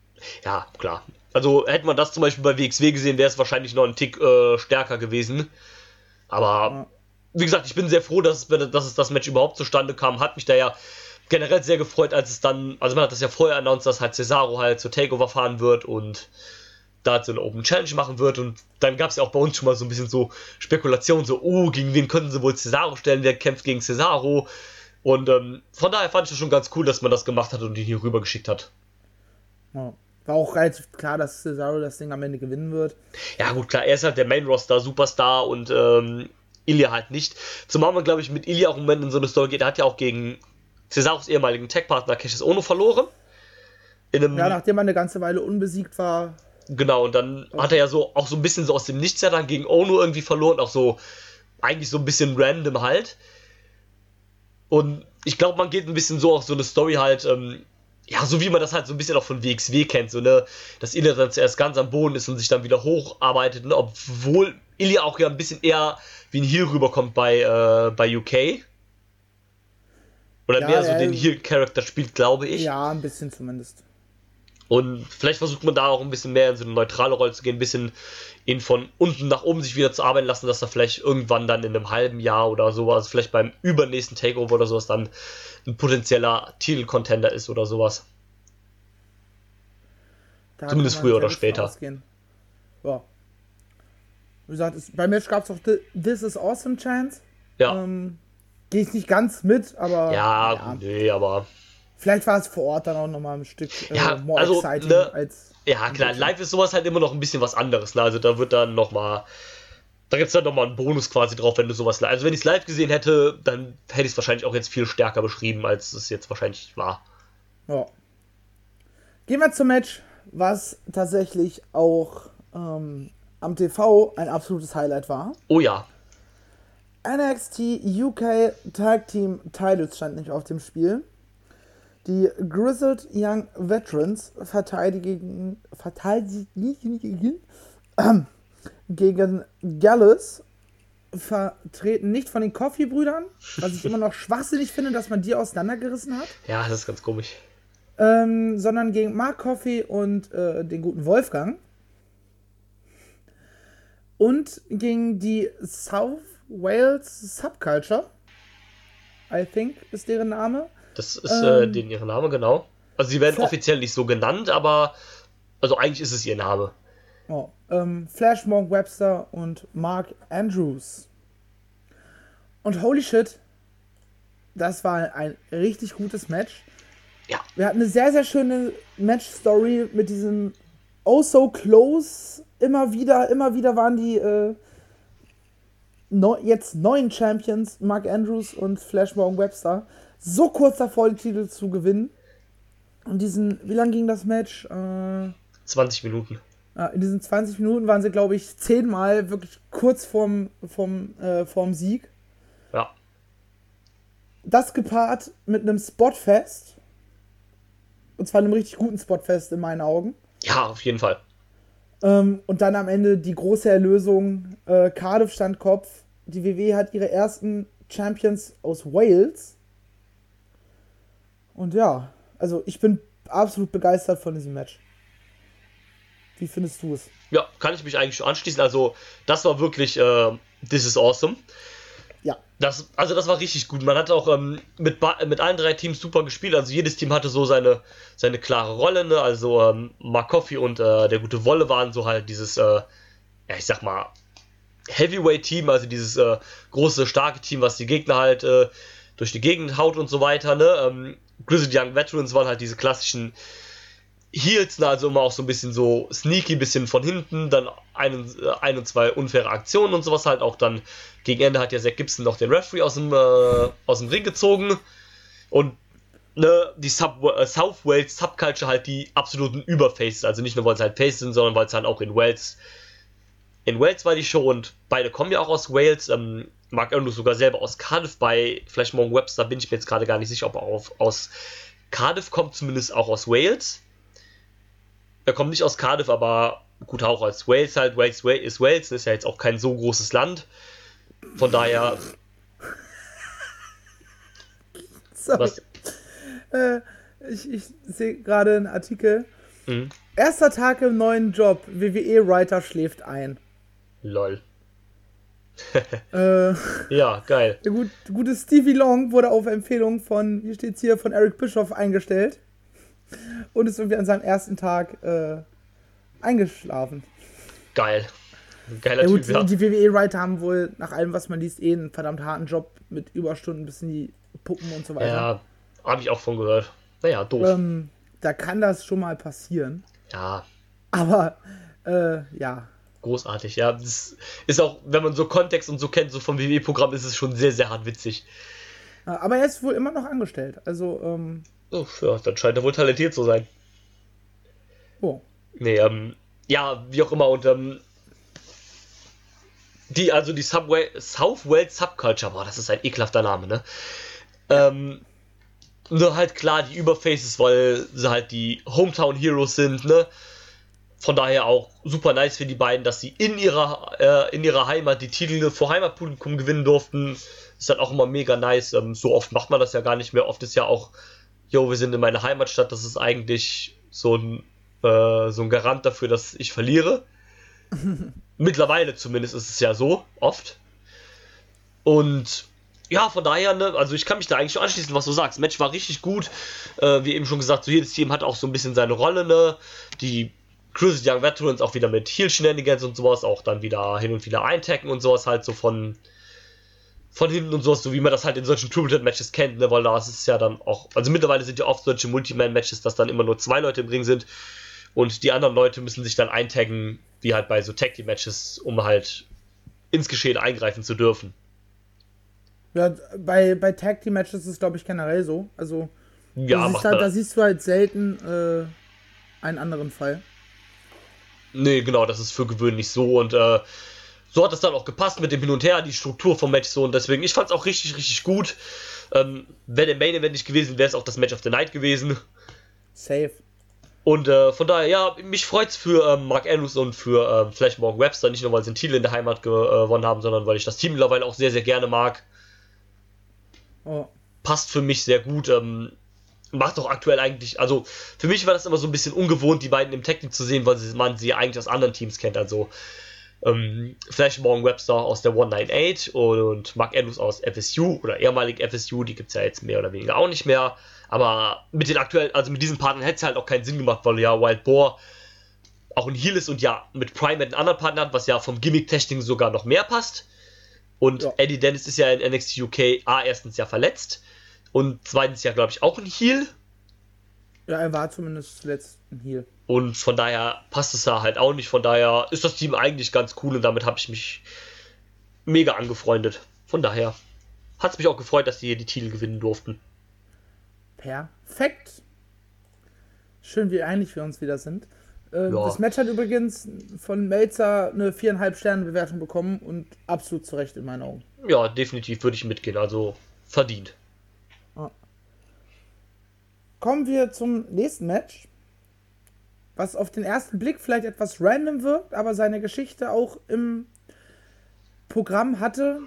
S4: Ja, klar. Also hätte man das zum Beispiel bei WXW gesehen, wäre es wahrscheinlich noch ein Tick äh, stärker gewesen. Aber wie gesagt, ich bin sehr froh, dass dass es das Match überhaupt zustande kam. Hat mich da ja generell sehr gefreut, als es dann, also man hat das ja vorher announced, dass halt Cesaro halt zur Takeover fahren wird und da so eine Open Challenge machen wird. Und dann gab es ja auch bei uns schon mal so ein bisschen so Spekulationen, so, oh, gegen wen könnten sie wohl Cesaro stellen? Wer kämpft gegen Cesaro? Und ähm, von daher fand ich das schon ganz cool, dass man das gemacht hat und ihn hier rüber geschickt hat.
S3: Ja. War auch relativ klar, dass Cesaro das Ding am Ende gewinnen wird.
S4: Ja, gut, klar, er ist halt der Main-Roster-Superstar und ähm, Ilya halt nicht. Zumal man, glaube ich, mit Ilya auch im Moment in so eine Story geht. Er hat ja auch gegen Cesaros ehemaligen Tech-Partner Cassius Ono verloren.
S3: Ja, nachdem er eine ganze Weile unbesiegt war.
S4: Genau, und dann hat er ja so auch so ein bisschen so aus dem Nichts ja dann gegen Ono irgendwie verloren, auch so eigentlich so ein bisschen random halt. Und ich glaube, man geht ein bisschen so auf so eine Story halt, ähm, ja, so wie man das halt so ein bisschen auch von WXW kennt, so, ne, dass Ilya dann zuerst ganz am Boden ist und sich dann wieder hocharbeitet, ne, obwohl Ilya auch ja ein bisschen eher wie ein Heel rüberkommt bei, äh, bei UK. Oder
S3: Ja,
S4: mehr so den Heel-Charakter spielt, glaube ich.
S3: Ja, ein bisschen zumindest.
S4: Und vielleicht versucht man da auch ein bisschen mehr in so eine neutrale Rolle zu gehen, ein bisschen ihn von unten nach oben sich wieder zu arbeiten lassen, dass er vielleicht irgendwann dann in einem halben Jahr oder sowas, vielleicht beim übernächsten Takeover oder sowas dann ein potenzieller Titelcontender ist oder sowas.
S3: Da
S4: Zumindest früher oder später.
S3: Ja. Wie gesagt, es, beim Match gab es auch This is Awesome Chance.
S4: Ja.
S3: Ähm, Gehe ich nicht ganz mit, aber
S4: ja,
S3: ja,
S4: nee, aber.
S3: Vielleicht war es vor Ort dann auch nochmal ein Stück äh,
S4: Ja,
S3: more
S4: also,
S3: exciting
S4: ne,
S3: als.
S4: Ja, klar, live ist sowas halt immer noch ein bisschen was anderes. Ne? Also da wird dann nochmal. Da gibt es dann nochmal einen Bonus quasi drauf, wenn du sowas live. Also wenn ich es live gesehen hätte, dann hätte ich es wahrscheinlich auch jetzt viel stärker beschrieben, als es jetzt wahrscheinlich war.
S3: Ja. Gehen wir zum Match, was tatsächlich auch ähm, am TV ein absolutes Highlight war.
S4: Oh ja.
S3: NXT UK Tag Team Titles stand nicht auf dem Spiel. Die Grizzled Young Veterans verteidigen, verteidigen gegen Gallus, vertreten nicht von den Coffee-Brüdern, was ich immer noch schwachsinnig finde, dass man die auseinandergerissen hat,
S4: Ja, das ist ganz komisch.
S3: ähm, sondern gegen Mark Coffee und äh, den guten Wolfgang. Und gegen die South Wales Subculture. I think ist deren Name.
S4: Das ist äh,
S3: Ähm.
S4: den ihr Name, genau. Also sie werden
S3: Fla-
S4: offiziell nicht so genannt, aber also eigentlich ist es ihr Name.
S3: Oh, ähm, Flash Monk Webster und Mark Andrews. Und holy shit, das war ein richtig gutes Match.
S4: Ja.
S3: Wir hatten eine sehr, sehr schöne Match-Story mit diesem Oh so close. Immer wieder, immer wieder waren die äh, neu, jetzt neuen Champions, Mark Andrews und Flash Monk Webster, so kurz davor, die Titel zu gewinnen. Und diesen, wie lang ging das Match? Äh,
S4: 20 Minuten.
S3: ja, in diesen 20 Minuten waren sie, glaube ich, zehnmal wirklich kurz vorm, vorm, äh, vorm Sieg.
S4: Ja.
S3: Das gepaart mit einem Spotfest. Und zwar einem richtig guten Spotfest in meinen Augen.
S4: Ja, auf jeden Fall.
S3: Ähm, und dann am Ende die große Erlösung. Äh, Cardiff stand Kopf. Die WWE hat ihre ersten Champions aus Wales. Und ja, also ich bin absolut begeistert von diesem Match. Wie findest du es?
S4: Ja, kann ich mich eigentlich schon anschließen. Also, das war wirklich, äh, this is awesome.
S3: Ja.
S4: Das, also das war richtig gut. Man hat auch ähm, mit, mit allen drei Teams super gespielt. Also jedes Team hatte so seine, seine klare Rolle. Ne? Also ähm, Mark Coffey und äh, der gute Wolle waren so halt dieses, äh, ja ich sag mal, Heavyweight-Team, also dieses äh, große, starke Team, was die Gegner halt äh, durch die Gegend haut und so weiter. Ne? Ähm, Grizzled Young Veterans waren halt diese klassischen Heels, also immer auch so ein bisschen so sneaky, bisschen von hinten, dann ein, äh, ein und zwei unfaire Aktionen und sowas halt. Auch dann gegen Ende hat ja Zack Gibson noch den Referee aus dem, äh, aus dem Ring gezogen. Und ne, die Sub äh, South Wales Subculture halt die absoluten Überfaces. Also nicht nur, weil es halt Faces sind, sondern weil es halt auch in Wales. In Wales war die Show und beide kommen ja auch aus Wales. Ähm, Mark Andrews sogar selber aus Cardiff. Bei Flash Morgan Webster bin ich mir jetzt gerade gar nicht sicher, ob er auf, aus Cardiff kommt, zumindest auch aus Wales. Er kommt nicht aus Cardiff, aber gut auch aus Wales halt. Wales, Wales ist Wales, ist ja jetzt auch kein so großes Land. Von daher, <laughs> was.
S3: Äh, ich ich sehe gerade einen Artikel.
S4: Mhm.
S3: Erster Tag im neuen Job. WWE-Writer schläft ein.
S4: Lol. <laughs>
S3: Äh,
S4: Ja, geil.
S3: der <laughs> gut, gute Stevie Long wurde auf Empfehlung von, hier steht's hier, von Eric Bischoff eingestellt. Und ist irgendwie an seinem ersten Tag äh, eingeschlafen.
S4: Geil. Geiler
S3: Ja gut,
S4: Typ, ja.
S3: die WWE-Writer haben wohl, nach allem, was man liest, eh einen verdammt harten Job mit Überstunden bis in die Puppen und so weiter.
S4: Ja, habe ich auch von gehört. Naja, doof.
S3: Ähm, da kann das schon mal passieren.
S4: Ja,
S3: Aber, äh, ja.
S4: Großartig. Ja, das ist auch, wenn man so Kontext und so kennt, so vom WWE-Programm, ist es schon sehr, sehr hart witzig.
S3: Äh, Aber er ist wohl immer noch angestellt. Also, ähm,
S4: Oh, ja, dann scheint er wohl talentiert zu sein.
S3: oh.
S4: Nee, ähm, ja, wie auch immer, und ähm, die, also die Subway, Southwell Subculture, boah, das ist ein ekelhafter Name, ne? Ähm, nur halt klar die Überfaces, weil sie halt die Hometown Heroes sind, ne? Von daher auch super nice für die beiden, dass sie in ihrer, äh, in ihrer Heimat die Titel vor Heimatpublikum gewinnen durften. Ist halt auch immer mega nice. Ähm, so oft macht man das ja gar nicht mehr. Oft ist ja auch, yo, wir sind in meiner Heimatstadt. Das ist eigentlich so ein, äh, so ein Garant dafür, dass ich verliere. <laughs> Mittlerweile zumindest ist es ja so, oft. Und ja, von daher, ne, also ich kann mich da eigentlich schon anschließen, was du sagst. Match war richtig gut. Äh, wie eben schon gesagt, so jedes Team hat auch so ein bisschen seine Rolle, ne? Die Cruises Young Veterans auch wieder mit Heal Shenanigans und sowas, auch dann wieder hin und wieder eintacken und sowas halt so von von hinten und sowas, so wie man das halt in solchen Triple Matches kennt, ne, weil da ist es ja dann auch, also mittlerweile sind ja oft solche Multiman-Matches, dass dann immer nur zwei Leute im Ring sind und die anderen Leute müssen sich dann eintaggen, wie halt bei so Tag Team Matches, um halt ins Geschehen eingreifen zu dürfen.
S3: Ja, bei, bei Tag Team Matches ist es, glaube ich, generell so. Also,
S4: ja,
S3: da, da, siehst du halt selten äh, einen anderen Fall.
S4: Nee, genau, das ist für gewöhnlich so und äh, so hat es dann auch gepasst mit dem Hin und Her, die Struktur vom Match so und deswegen, ich fand es auch richtig, richtig gut. Ähm, Wäre der Main Event nicht gewesen, wäre es auch das Match of the Night gewesen.
S3: Safe.
S4: Und äh, von daher, ja, mich freut es für ähm, Mark Andrews und für äh, vielleicht Morgan Webster, nicht nur weil sie einen Titel in der Heimat gewonnen haben, sondern weil ich das Team mittlerweile auch sehr, sehr gerne mag. Oh. Passt für mich sehr gut. Ähm, macht doch aktuell eigentlich, also für mich war das immer so ein bisschen ungewohnt, die beiden im Technik zu sehen, weil man sie eigentlich aus anderen Teams kennt. Also ähm, vielleicht Morgan Webster aus der 198 und Mark Andrews aus FSU oder ehemalig FSU, die gibt es ja jetzt mehr oder weniger auch nicht mehr. Aber mit den aktuellen, also mit diesen Partnern hätte es halt auch keinen Sinn gemacht, weil ja Wild Boar auch ein Heal ist und ja mit Prime einen anderen Partner hat, was ja vom Gimmick-Testing sogar noch mehr passt. Und ja. Eddie Dennis ist ja in NXT UK A erstens ja verletzt und zweitens ja, glaube ich, auch ein Heal.
S3: Ja, er war zumindest zuletzt ein Heal.
S4: Und von daher passt es da halt auch nicht. Von daher ist das Team eigentlich ganz cool und damit habe ich mich mega angefreundet. Von daher hat es mich auch gefreut, dass die hier die Titel gewinnen durften.
S3: Perfekt. Schön, wie einig wir uns wieder sind. Äh, ja. Das Match hat übrigens von Melzer eine viereinhalb Sterne Bewertung bekommen und absolut zu Recht in meinen Augen.
S4: Ja, definitiv würde ich mitgehen. Also verdient.
S3: Kommen wir zum nächsten Match, was auf den ersten Blick vielleicht etwas random wirkt, aber seine Geschichte auch im Programm hatte,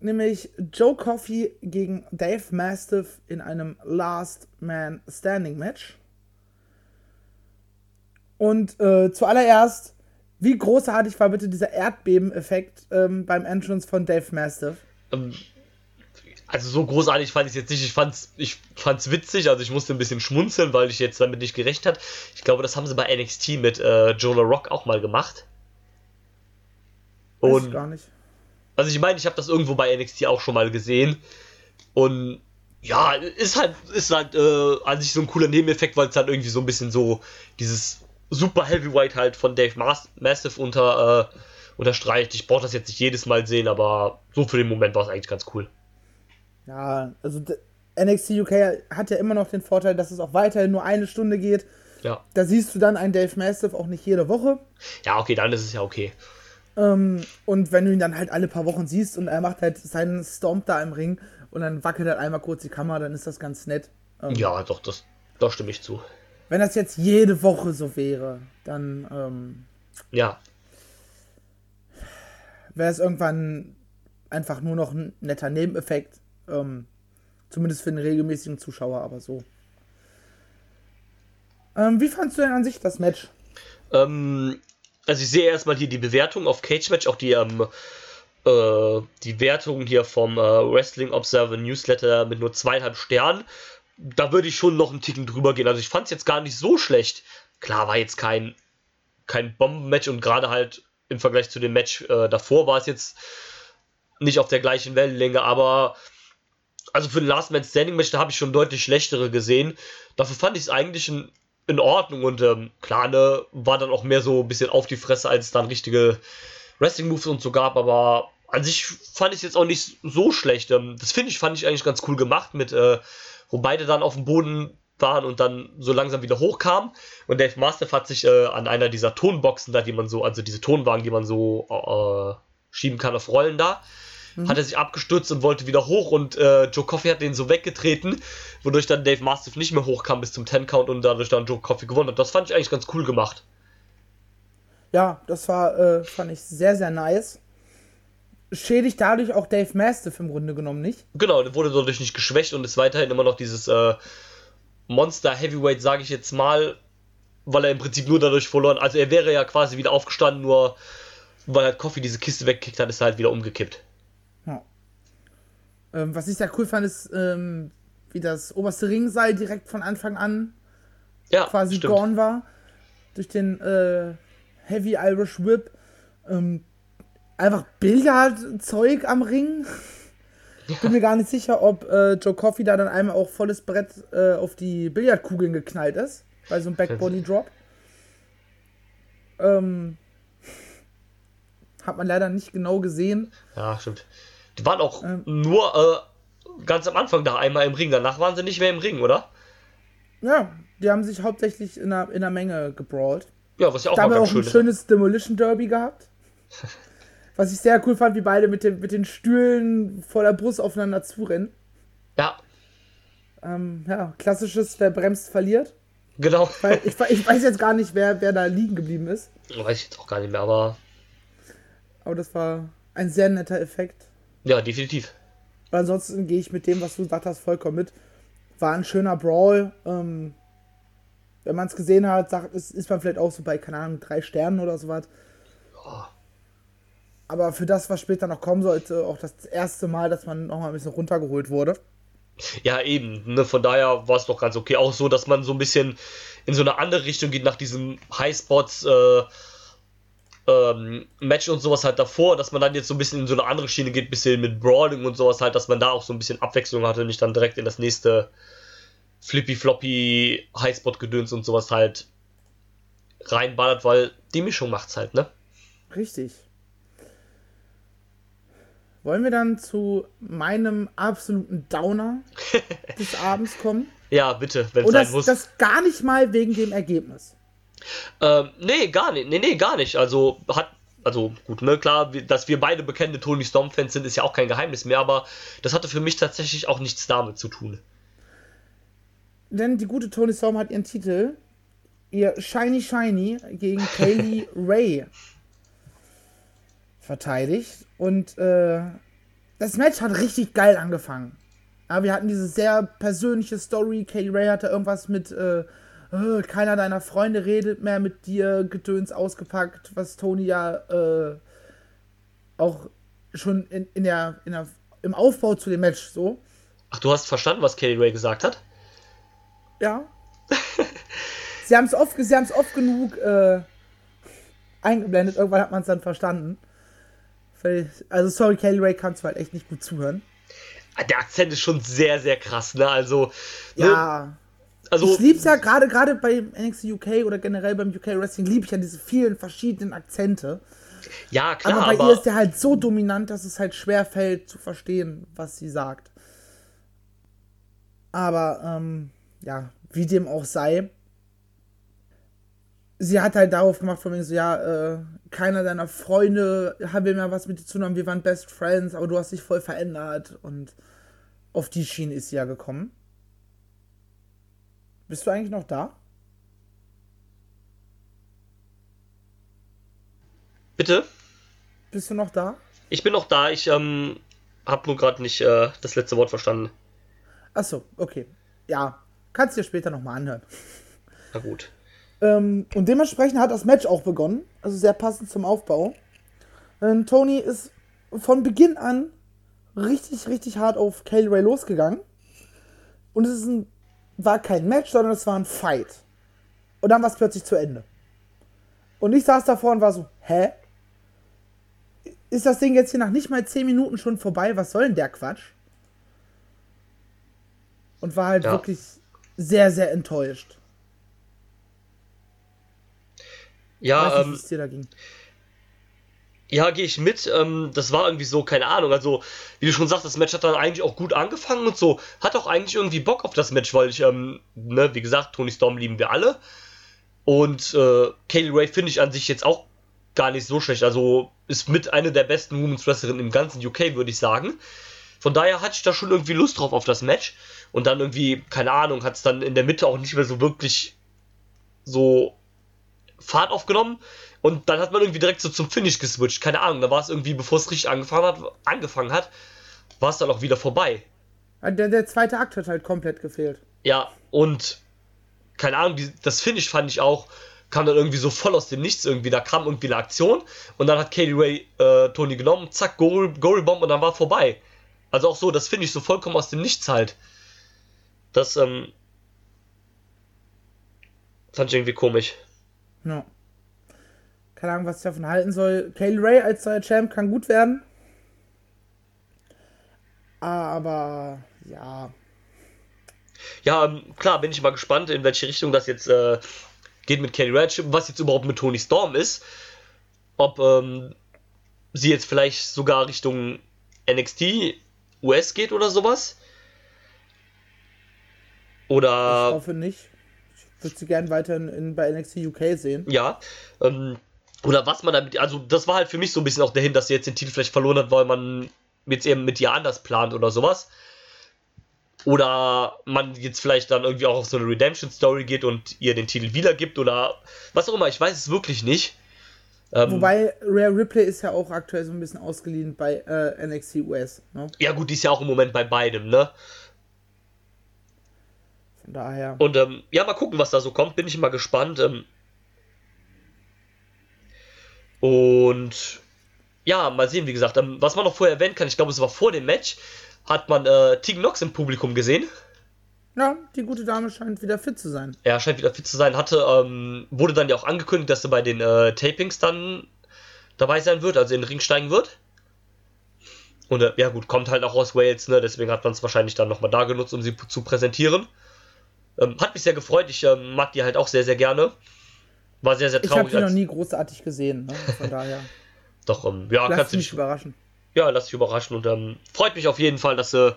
S3: nämlich Joe Coffey gegen Dave Mastiff in einem Last Man Standing Match. Und äh, zuallererst, wie großartig war bitte dieser Erdbeben-Effekt ähm, beim Entrance von Dave Mastiff?
S4: Also so großartig fand ich es jetzt nicht. Ich fand's, ich fand's witzig, also ich musste ein bisschen schmunzeln, weil ich jetzt damit nicht gerechnet habe. Ich glaube, das haben sie bei NXT mit äh, Jonah Rock auch mal gemacht.
S3: Und Weiß gar nicht.
S4: Also ich meine, ich habe das irgendwo bei NXT auch schon mal gesehen. Und ja, ist halt, ist halt äh, an sich so ein cooler Nebeneffekt, weil es halt irgendwie so ein bisschen so dieses super Heavyweight halt von Dave Mas Massive unter, äh, unterstreicht. Ich brauche das jetzt nicht jedes Mal sehen, aber so für den Moment war es eigentlich ganz cool.
S3: Ja, also NXT UK hat ja immer noch den Vorteil, dass es auch weiterhin nur eine Stunde geht.
S4: Ja.
S3: Da siehst du dann einen Dave Mastiff auch nicht jede Woche.
S4: Ja, okay, dann ist es ja okay.
S3: Ähm, und wenn du ihn dann halt alle paar Wochen siehst und er macht halt seinen Stomp da im Ring und dann wackelt halt einmal kurz die Kamera, dann ist das ganz nett.
S4: Ähm, ja, doch, das, da stimme ich zu.
S3: Wenn das jetzt jede Woche so wäre, dann ähm,
S4: ja.
S3: wäre es irgendwann einfach nur noch ein netter Nebeneffekt. Ähm, zumindest für den regelmäßigen Zuschauer, aber so. Ähm, wie fandst du denn an sich das Match?
S4: Ähm, also ich sehe erstmal hier die Bewertung auf Cage Match, auch die, ähm, äh, die Wertung hier vom äh, Wrestling Observer Newsletter mit nur zweieinhalb Sternen. Da würde ich schon noch einen Ticken drüber gehen. Also ich fand es jetzt gar nicht so schlecht. Klar war jetzt kein, kein Bombenmatch und gerade halt im Vergleich zu dem Match äh, davor war es jetzt nicht auf der gleichen Wellenlänge, aber also für den Last Man Standing Match, da habe ich schon deutlich schlechtere gesehen. Dafür fand ich es eigentlich in, in Ordnung und ähm, klar, ne, war dann auch mehr so ein bisschen auf die Fresse, als es dann richtige Wrestling Moves und so gab, aber an sich fand ich es jetzt auch nicht so schlecht. Ähm, das finde ich, fand ich eigentlich ganz cool gemacht mit, äh, wo beide dann auf dem Boden waren und dann so langsam wieder hochkamen. Und Dave Mastiff hat sich äh, an einer dieser Tonboxen da, die man so, also diese Tonwagen, die man so äh, schieben kann auf Rollen da, mhm. hat er sich abgestürzt und wollte wieder hoch und äh, Joe Coffey hat den so weggetreten, wodurch dann Dave Mastiff nicht mehr hochkam bis zum Ten Count und dadurch dann Joe Coffey gewonnen hat. Das fand ich eigentlich ganz cool gemacht.
S3: Ja, das war, äh, fand ich sehr, sehr nice. Schädigt dadurch auch Dave Mastiff im Grunde genommen nicht.
S4: Genau, der wurde dadurch nicht geschwächt und ist weiterhin immer noch dieses äh, Monster Heavyweight, sage ich jetzt mal, weil er im Prinzip nur dadurch verloren. Also er wäre ja quasi wieder aufgestanden, nur weil halt Coffee diese Kiste weggekickt hat, ist er halt wieder umgekippt.
S3: Ja. Ähm, was ich sehr cool fand, ist, ähm, wie das oberste Ringseil direkt von Anfang an ja, quasi stimmt. gone war. Durch den äh, Heavy Irish Whip. Ähm, einfach Billardzeug am Ring. Ich bin mir gar nicht sicher, ob äh, Joe Coffey da dann einmal auch volles Brett äh, auf die Billardkugeln geknallt ist. Bei so einem Backbody Drop. Ähm, hat man leider nicht genau gesehen.
S4: Ja, stimmt. Die waren auch ähm, nur äh, ganz am Anfang da einmal im Ring. Danach waren sie nicht mehr im Ring, oder?
S3: Ja, die haben sich hauptsächlich in einer, in einer Menge gebrawlt.
S4: Ja, was ja auch
S3: da haben wir auch ein schönes Demolition Derby gehabt. <laughs> was ich sehr cool fand, wie beide mit, dem, mit den Stühlen vor der Brust aufeinander zurennen.
S4: Ja.
S3: Ähm, ja, klassisches, wer bremst, verliert.
S4: Genau.
S3: Weil ich, <laughs> ich weiß jetzt gar nicht, wer, wer da liegen geblieben ist.
S4: Weiß ich jetzt auch gar nicht mehr, aber.
S3: Aber das war ein sehr netter Effekt.
S4: Ja, definitiv.
S3: Ansonsten gehe ich mit dem, was du gesagt hast, vollkommen mit. War ein schöner Brawl. Ähm, wenn man es gesehen hat, sagt, ist, ist man vielleicht auch so bei, keine Ahnung, drei Sternen oder sowas. Oh. Aber für das, was später noch kommen sollte, auch das erste Mal, dass man nochmal ein bisschen runtergeholt wurde.
S4: Ja, eben. Ne, von daher war es doch ganz okay. Auch so, dass man so ein bisschen in so eine andere Richtung geht nach diesem Highspots äh, ähm, Match und sowas halt davor, dass man dann jetzt so ein bisschen in so eine andere Schiene geht, bisschen mit Brawling und sowas halt, dass man da auch so ein bisschen Abwechslung hatte und nicht dann direkt in das nächste Flippy Floppy Highspot Gedöns und sowas halt reinballert, weil die Mischung macht's halt, ne?
S3: Richtig. Wollen wir dann zu meinem absoluten Downer <laughs> des Abends kommen?
S4: Ja, bitte, wenn es sein muss.
S3: das gar nicht mal wegen dem Ergebnis.
S4: Ähm, nee, gar nicht. Nee, nee, gar nicht. Also hat also gut, ne, klar, dass wir beide bekannte Tony Storm-Fans sind, ist ja auch kein Geheimnis mehr, aber das hatte für mich tatsächlich auch nichts damit zu tun.
S3: Denn die gute Tony Storm hat ihren Titel, ihr Shiny Shiny, gegen <laughs> Kaylee Ray verteidigt. Und äh, das Match hat richtig geil angefangen. Ja, wir hatten diese sehr persönliche Story. Kaylee Ray hatte irgendwas mit, äh, äh, keiner deiner Freunde redet mehr mit dir, Gedöns ausgepackt, was Tony ja äh, auch schon in, in, der, in der, im Aufbau zu dem Match so.
S4: Ach, du hast verstanden, was Kaylee Ray gesagt hat?
S3: Ja. <laughs> sie haben es oft, oft genug äh, eingeblendet, irgendwann hat man es dann verstanden. Also, sorry, Kelly Ray kannst du halt echt nicht gut zuhören.
S4: Der Akzent ist schon sehr, sehr krass, ne? Also.
S3: Ne? Ja. Also, ich lieb's ja gerade gerade bei NXT UK oder generell beim UK Wrestling liebe ich ja diese vielen verschiedenen Akzente.
S4: Ja, klar.
S3: Aber bei aber ihr ist der halt so dominant, dass es halt schwer fällt zu verstehen, was sie sagt. Aber, ähm, ja, wie dem auch sei, sie hat halt darauf gemacht, von wegen so, ja, äh, keiner deiner Freunde will mehr was mit dir zu tun wir waren Best Friends, aber du hast dich voll verändert und auf die Schiene ist sie ja gekommen. Bist du eigentlich noch da?
S4: Bitte?
S3: Bist du noch da?
S4: Ich bin noch da, ich ähm, hab nur gerade nicht äh, das letzte Wort verstanden.
S3: Achso, okay. Ja, kannst du dir später nochmal anhören.
S4: Na gut.
S3: Ähm, und dementsprechend hat das Match auch begonnen. Also sehr passend zum Aufbau. Ähm, Tony ist von Beginn an richtig, richtig hart auf Kale Ray losgegangen. Und es ein, war kein Match, sondern es war ein Fight. Und dann war es plötzlich zu Ende. Und ich saß davor und war so, hä? Ist das Ding jetzt hier nach nicht mal 10 Minuten schon vorbei? Was soll denn der Quatsch? Und war halt ja. wirklich sehr, sehr enttäuscht.
S4: Ja, nicht, ähm. Ja, gehe ich mit. Ähm, das war irgendwie so, keine Ahnung. Also, wie du schon sagst, das Match hat dann eigentlich auch gut angefangen und so. Hat auch eigentlich irgendwie Bock auf das Match, weil ich, ähm, ne, wie gesagt, Tony Storm lieben wir alle. Und äh, Kaylee Ray finde ich an sich jetzt auch gar nicht so schlecht. Also ist mit einer der besten Women's Wrestlerinnen im ganzen UK, würde ich sagen. Von daher hatte ich da schon irgendwie Lust drauf auf das Match. Und dann irgendwie, keine Ahnung, hat es dann in der Mitte auch nicht mehr so wirklich so Fahrt aufgenommen. Und dann hat man irgendwie direkt so zum Finish geswitcht. Keine Ahnung, da war es irgendwie, bevor es richtig angefangen hat, angefangen hat, war es dann auch wieder vorbei.
S3: Der, der zweite Akt hat halt komplett gefehlt.
S4: Ja, und keine Ahnung, die, das Finish fand ich auch, kam dann irgendwie so voll aus dem Nichts irgendwie. Da kam irgendwie eine Aktion und dann hat Katie Ray äh, Tony genommen, zack, Gory, Gory Bomb und dann war vorbei. Also auch so, das finde ich so vollkommen aus dem Nichts halt. Das, ähm, fand ich irgendwie komisch.
S3: Ja. Keine Ahnung, was ich davon halten soll. Kaylee Ray als neuer Champ kann gut werden. Aber, ja.
S4: Ja, ähm, klar, bin ich mal gespannt, in welche Richtung das jetzt äh, geht mit Kelly Ray, was jetzt überhaupt mit Tony Storm ist. Ob ähm, sie jetzt vielleicht sogar Richtung NXT US geht oder sowas. Oder.
S3: Ich hoffe nicht. Ich würde sie gerne weiter in, in, bei NXT UK sehen.
S4: Ja. Ähm, oder was man damit. Also, das war halt für mich so ein bisschen auch dahin, dass sie jetzt den Titel vielleicht verloren hat, weil man jetzt eben mit ihr anders plant oder sowas. Oder man jetzt vielleicht dann irgendwie auch auf so eine Redemption-Story geht und ihr den Titel wiedergibt oder was auch immer, ich weiß es wirklich nicht.
S3: Ähm, Wobei Rare Ripley ist ja auch aktuell so ein bisschen ausgeliehen bei äh, NXT US. Ne?
S4: Ja, gut, die ist ja auch im Moment bei beidem, ne?
S3: Von daher.
S4: Und ähm, ja, mal gucken, was da so kommt. Bin ich mal gespannt. Ähm, und ja, mal sehen, wie gesagt. Was man noch vorher erwähnen kann, ich glaube, es war vor dem Match, hat man äh, Tegan Nox im Publikum gesehen.
S3: Ja, die gute Dame scheint wieder fit zu sein.
S4: Ja, scheint wieder fit zu sein. Hatte, ähm, wurde dann ja auch angekündigt, dass sie bei den äh, Tapings dann dabei sein wird, also in den Ring steigen wird. Und äh, ja gut, kommt halt auch aus Wales, ne? Deswegen hat man es wahrscheinlich dann nochmal da genutzt, um sie zu präsentieren. Ähm, hat mich sehr gefreut, ich ähm, mag die halt auch sehr, sehr gerne. War sehr, sehr traurig.
S3: Ich habe die noch nie großartig gesehen, ne? Von <laughs> daher.
S4: Doch, ähm, ja,
S3: lass
S4: kannst
S3: du dich überraschen.
S4: Ja, lass dich überraschen und ähm, freut mich auf jeden Fall, dass sie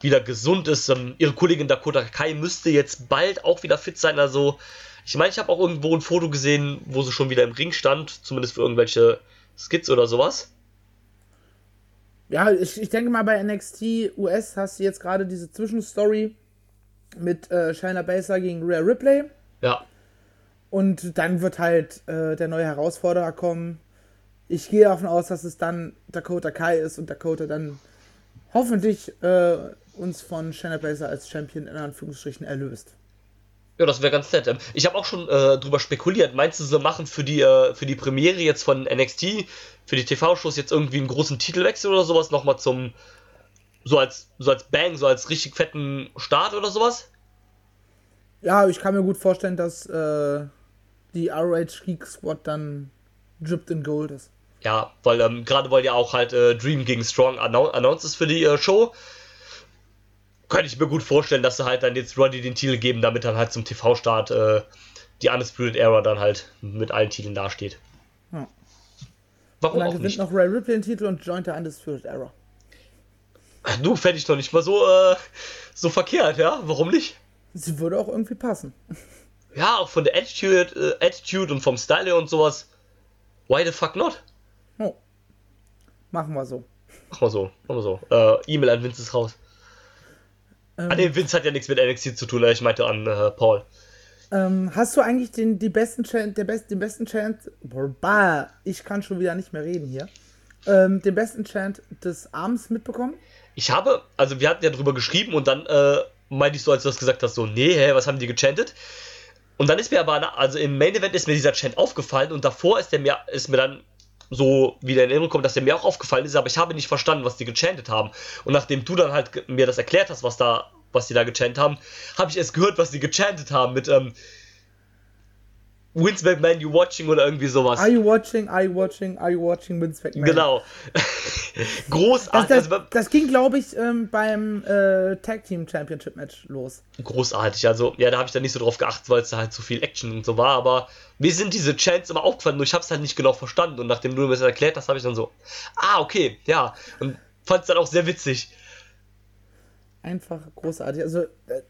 S4: wieder gesund ist. Ähm, ihre Kollegin Dakota Kai müsste jetzt bald auch wieder fit sein. Also, ich meine, ich habe auch irgendwo ein Foto gesehen, wo sie schon wieder im Ring stand, zumindest für irgendwelche Skits oder sowas.
S3: Ja, ich, ich denke mal, bei NXT US hast du jetzt gerade diese Zwischenstory mit äh, Shayna Baszler gegen Rhea Ripley.
S4: Ja.
S3: Und dann wird halt äh, der neue Herausforderer kommen. Ich gehe davon aus, dass es dann Dakota Kai ist und Dakota dann hoffentlich äh, uns von Shayna Baszler als Champion in Anführungsstrichen erlöst.
S4: Ja, das wäre ganz nett. Ähm, ich habe auch schon äh, drüber spekuliert. Meinst du, sie machen für die, äh, für die Premiere jetzt von NXT, für die TV-Shows jetzt irgendwie einen großen Titelwechsel oder sowas nochmal zum, so als, so als Bang, so als richtig fetten Start oder sowas?
S3: Ja, ich kann mir gut vorstellen, dass äh, die ROH Geek Squad dann dripped in Gold ist.
S4: Ja, weil ähm, gerade weil ja auch halt äh, Dream gegen Strong annou announced ist für die äh, Show, könnte ich mir gut vorstellen, dass sie halt dann jetzt Roddy den Titel geben, damit dann halt zum TV-Start äh, die Undisputed Era dann halt mit allen Titeln dasteht.
S3: Ja.
S4: Warum
S3: und dann
S4: auch
S3: gewinnt
S4: nicht?
S3: noch Ray Ripley den Titel und joint der Undisputed Era.
S4: Du fände ich doch nicht mal so, äh, so verkehrt, ja? Warum nicht?
S3: Sie würde auch irgendwie passen.
S4: Ja, auch von der Attitude, äh, Attitude und vom Style und sowas. Why the fuck not?
S3: Oh. Machen wir so.
S4: Mach mal so, mach mal so. Äh, E-Mail an Vince ist raus.
S3: Ähm,
S4: Ah, nee, Vince hat ja nichts mit NXT zu tun, ich meinte an äh, Paul.
S3: ähm, hast du eigentlich den, die besten Chant, der best, den besten Chant, bah, ich kann schon wieder nicht mehr reden hier, ähm, den besten Chant des Abends mitbekommen?
S4: Ich habe, also wir hatten ja drüber geschrieben und dann äh, meinte ich so, als du das gesagt hast, so, nee, hä, was haben die gechantet? Und dann ist mir aber, also im Main Event ist mir dieser Chant aufgefallen und davor ist der mir, ist mir dann so wieder in Erinnerung gekommen, dass der mir auch aufgefallen ist, aber ich habe nicht verstanden, was die gechantet haben. Und nachdem du dann halt mir das erklärt hast, was da, was die da gechantet haben, habe ich erst gehört, was die gechantet haben mit, ähm, Vince McMahon, you watching oder irgendwie sowas.
S3: Are you watching, are you watching, are you watching Vince McMahon?
S4: Genau. <laughs> großartig.
S3: Das, das,
S4: also,
S3: das ging, glaube ich, ähm, beim äh, Tag Team Championship Match los.
S4: großartig. Also, ja, da habe ich dann nicht so drauf geachtet, weil es da halt so viel Action und so war. Aber mir sind diese Chants immer aufgefallen, nur ich habe es halt nicht genau verstanden. Und nachdem du mir das erklärt hast, habe ich dann so, ah, okay, ja. Und fand es dann auch sehr witzig.
S3: Einfach großartig. Also, äh,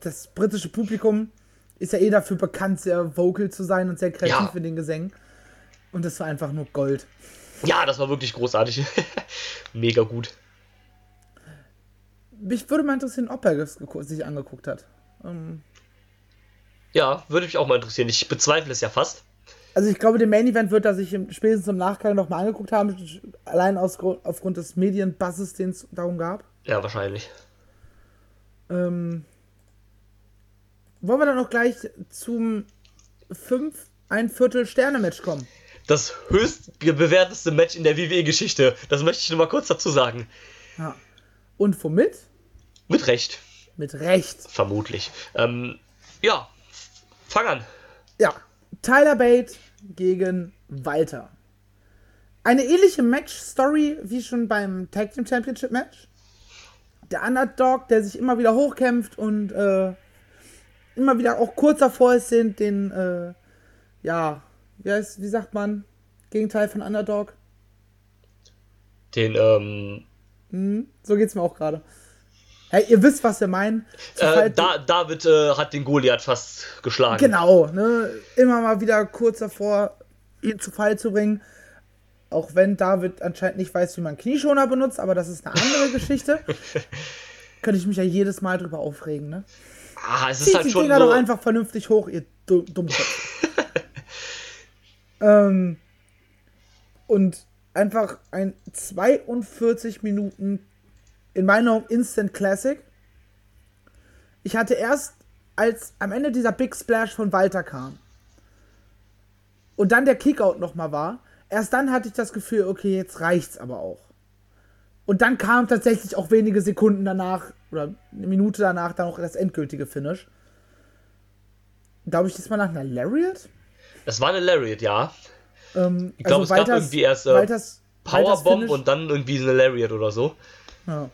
S3: das britische Publikum ist ja eh dafür bekannt, sehr vocal zu sein und sehr kreativ
S4: Ja.
S3: in den Gesängen. Und das war einfach nur Gold.
S4: Ja, das war wirklich großartig. <laughs> Mega gut.
S3: Mich würde mal interessieren, ob er sich angeguckt hat. Ähm,
S4: Ja, würde mich auch mal interessieren. Ich bezweifle es ja fast.
S3: Also ich glaube, den Main Event wird er sich im, spätestens im Nachgang nochmal angeguckt haben, allein aus, Gru- aufgrund des Medienbusses, den es darum gab.
S4: Ja, wahrscheinlich.
S3: Ähm, wollen wir dann auch gleich zum 5 ein Viertel Sterne Match kommen?
S4: Das höchst bewerteste Match in der WWE-Geschichte. Das möchte ich nur mal kurz dazu sagen.
S3: Ja. Und womit?
S4: Mit Recht.
S3: Mit Recht.
S4: Vermutlich. Ähm, ja, fang an.
S3: Ja, Tyler Bate gegen Walter. Eine ähnliche Match-Story wie schon beim Tag Team Championship Match. Der Underdog, der sich immer wieder hochkämpft und äh, immer wieder auch kurz davor ist, den, den äh, ja, wie, heißt, wie sagt man, Gegenteil von Underdog.
S4: Den, ähm,
S3: So geht's mir auch gerade. Hey, ihr wisst, was wir meinen.
S4: Äh, da, David äh, hat den Goliath fast geschlagen.
S3: Genau, ne? Immer mal wieder kurz davor, ihn zu Fall zu bringen. Auch wenn David anscheinend nicht weiß, wie man Knieschoner benutzt, aber das ist eine andere <laughs> Geschichte. <laughs> Könnte ich mich ja jedes Mal drüber aufregen, ne?
S4: Ah, es ist
S3: Zieht
S4: halt
S3: die
S4: schon
S3: Dinger
S4: so,
S3: doch einfach vernünftig hoch, ihr Du- Dummkopf. <laughs> ähm, und einfach ein 42 Minuten, in meiner Meinung Instant Classic. Ich hatte erst, als am Ende dieser Big Splash von Walter kam und dann der Kickout nochmal war, erst dann hatte ich das Gefühl, okay, jetzt reicht's aber auch. Und dann kam tatsächlich auch wenige Sekunden danach oder eine Minute danach dann auch das endgültige Finish. Glaube ich diesmal nach einer Lariat?
S4: es war eine Lariat, ja.
S3: Ähm,
S4: Ich glaube, es gab irgendwie erst, äh,
S3: Walters, Walters
S4: Powerbomb
S3: Finish,
S4: und dann irgendwie eine Lariat oder so.
S3: ja.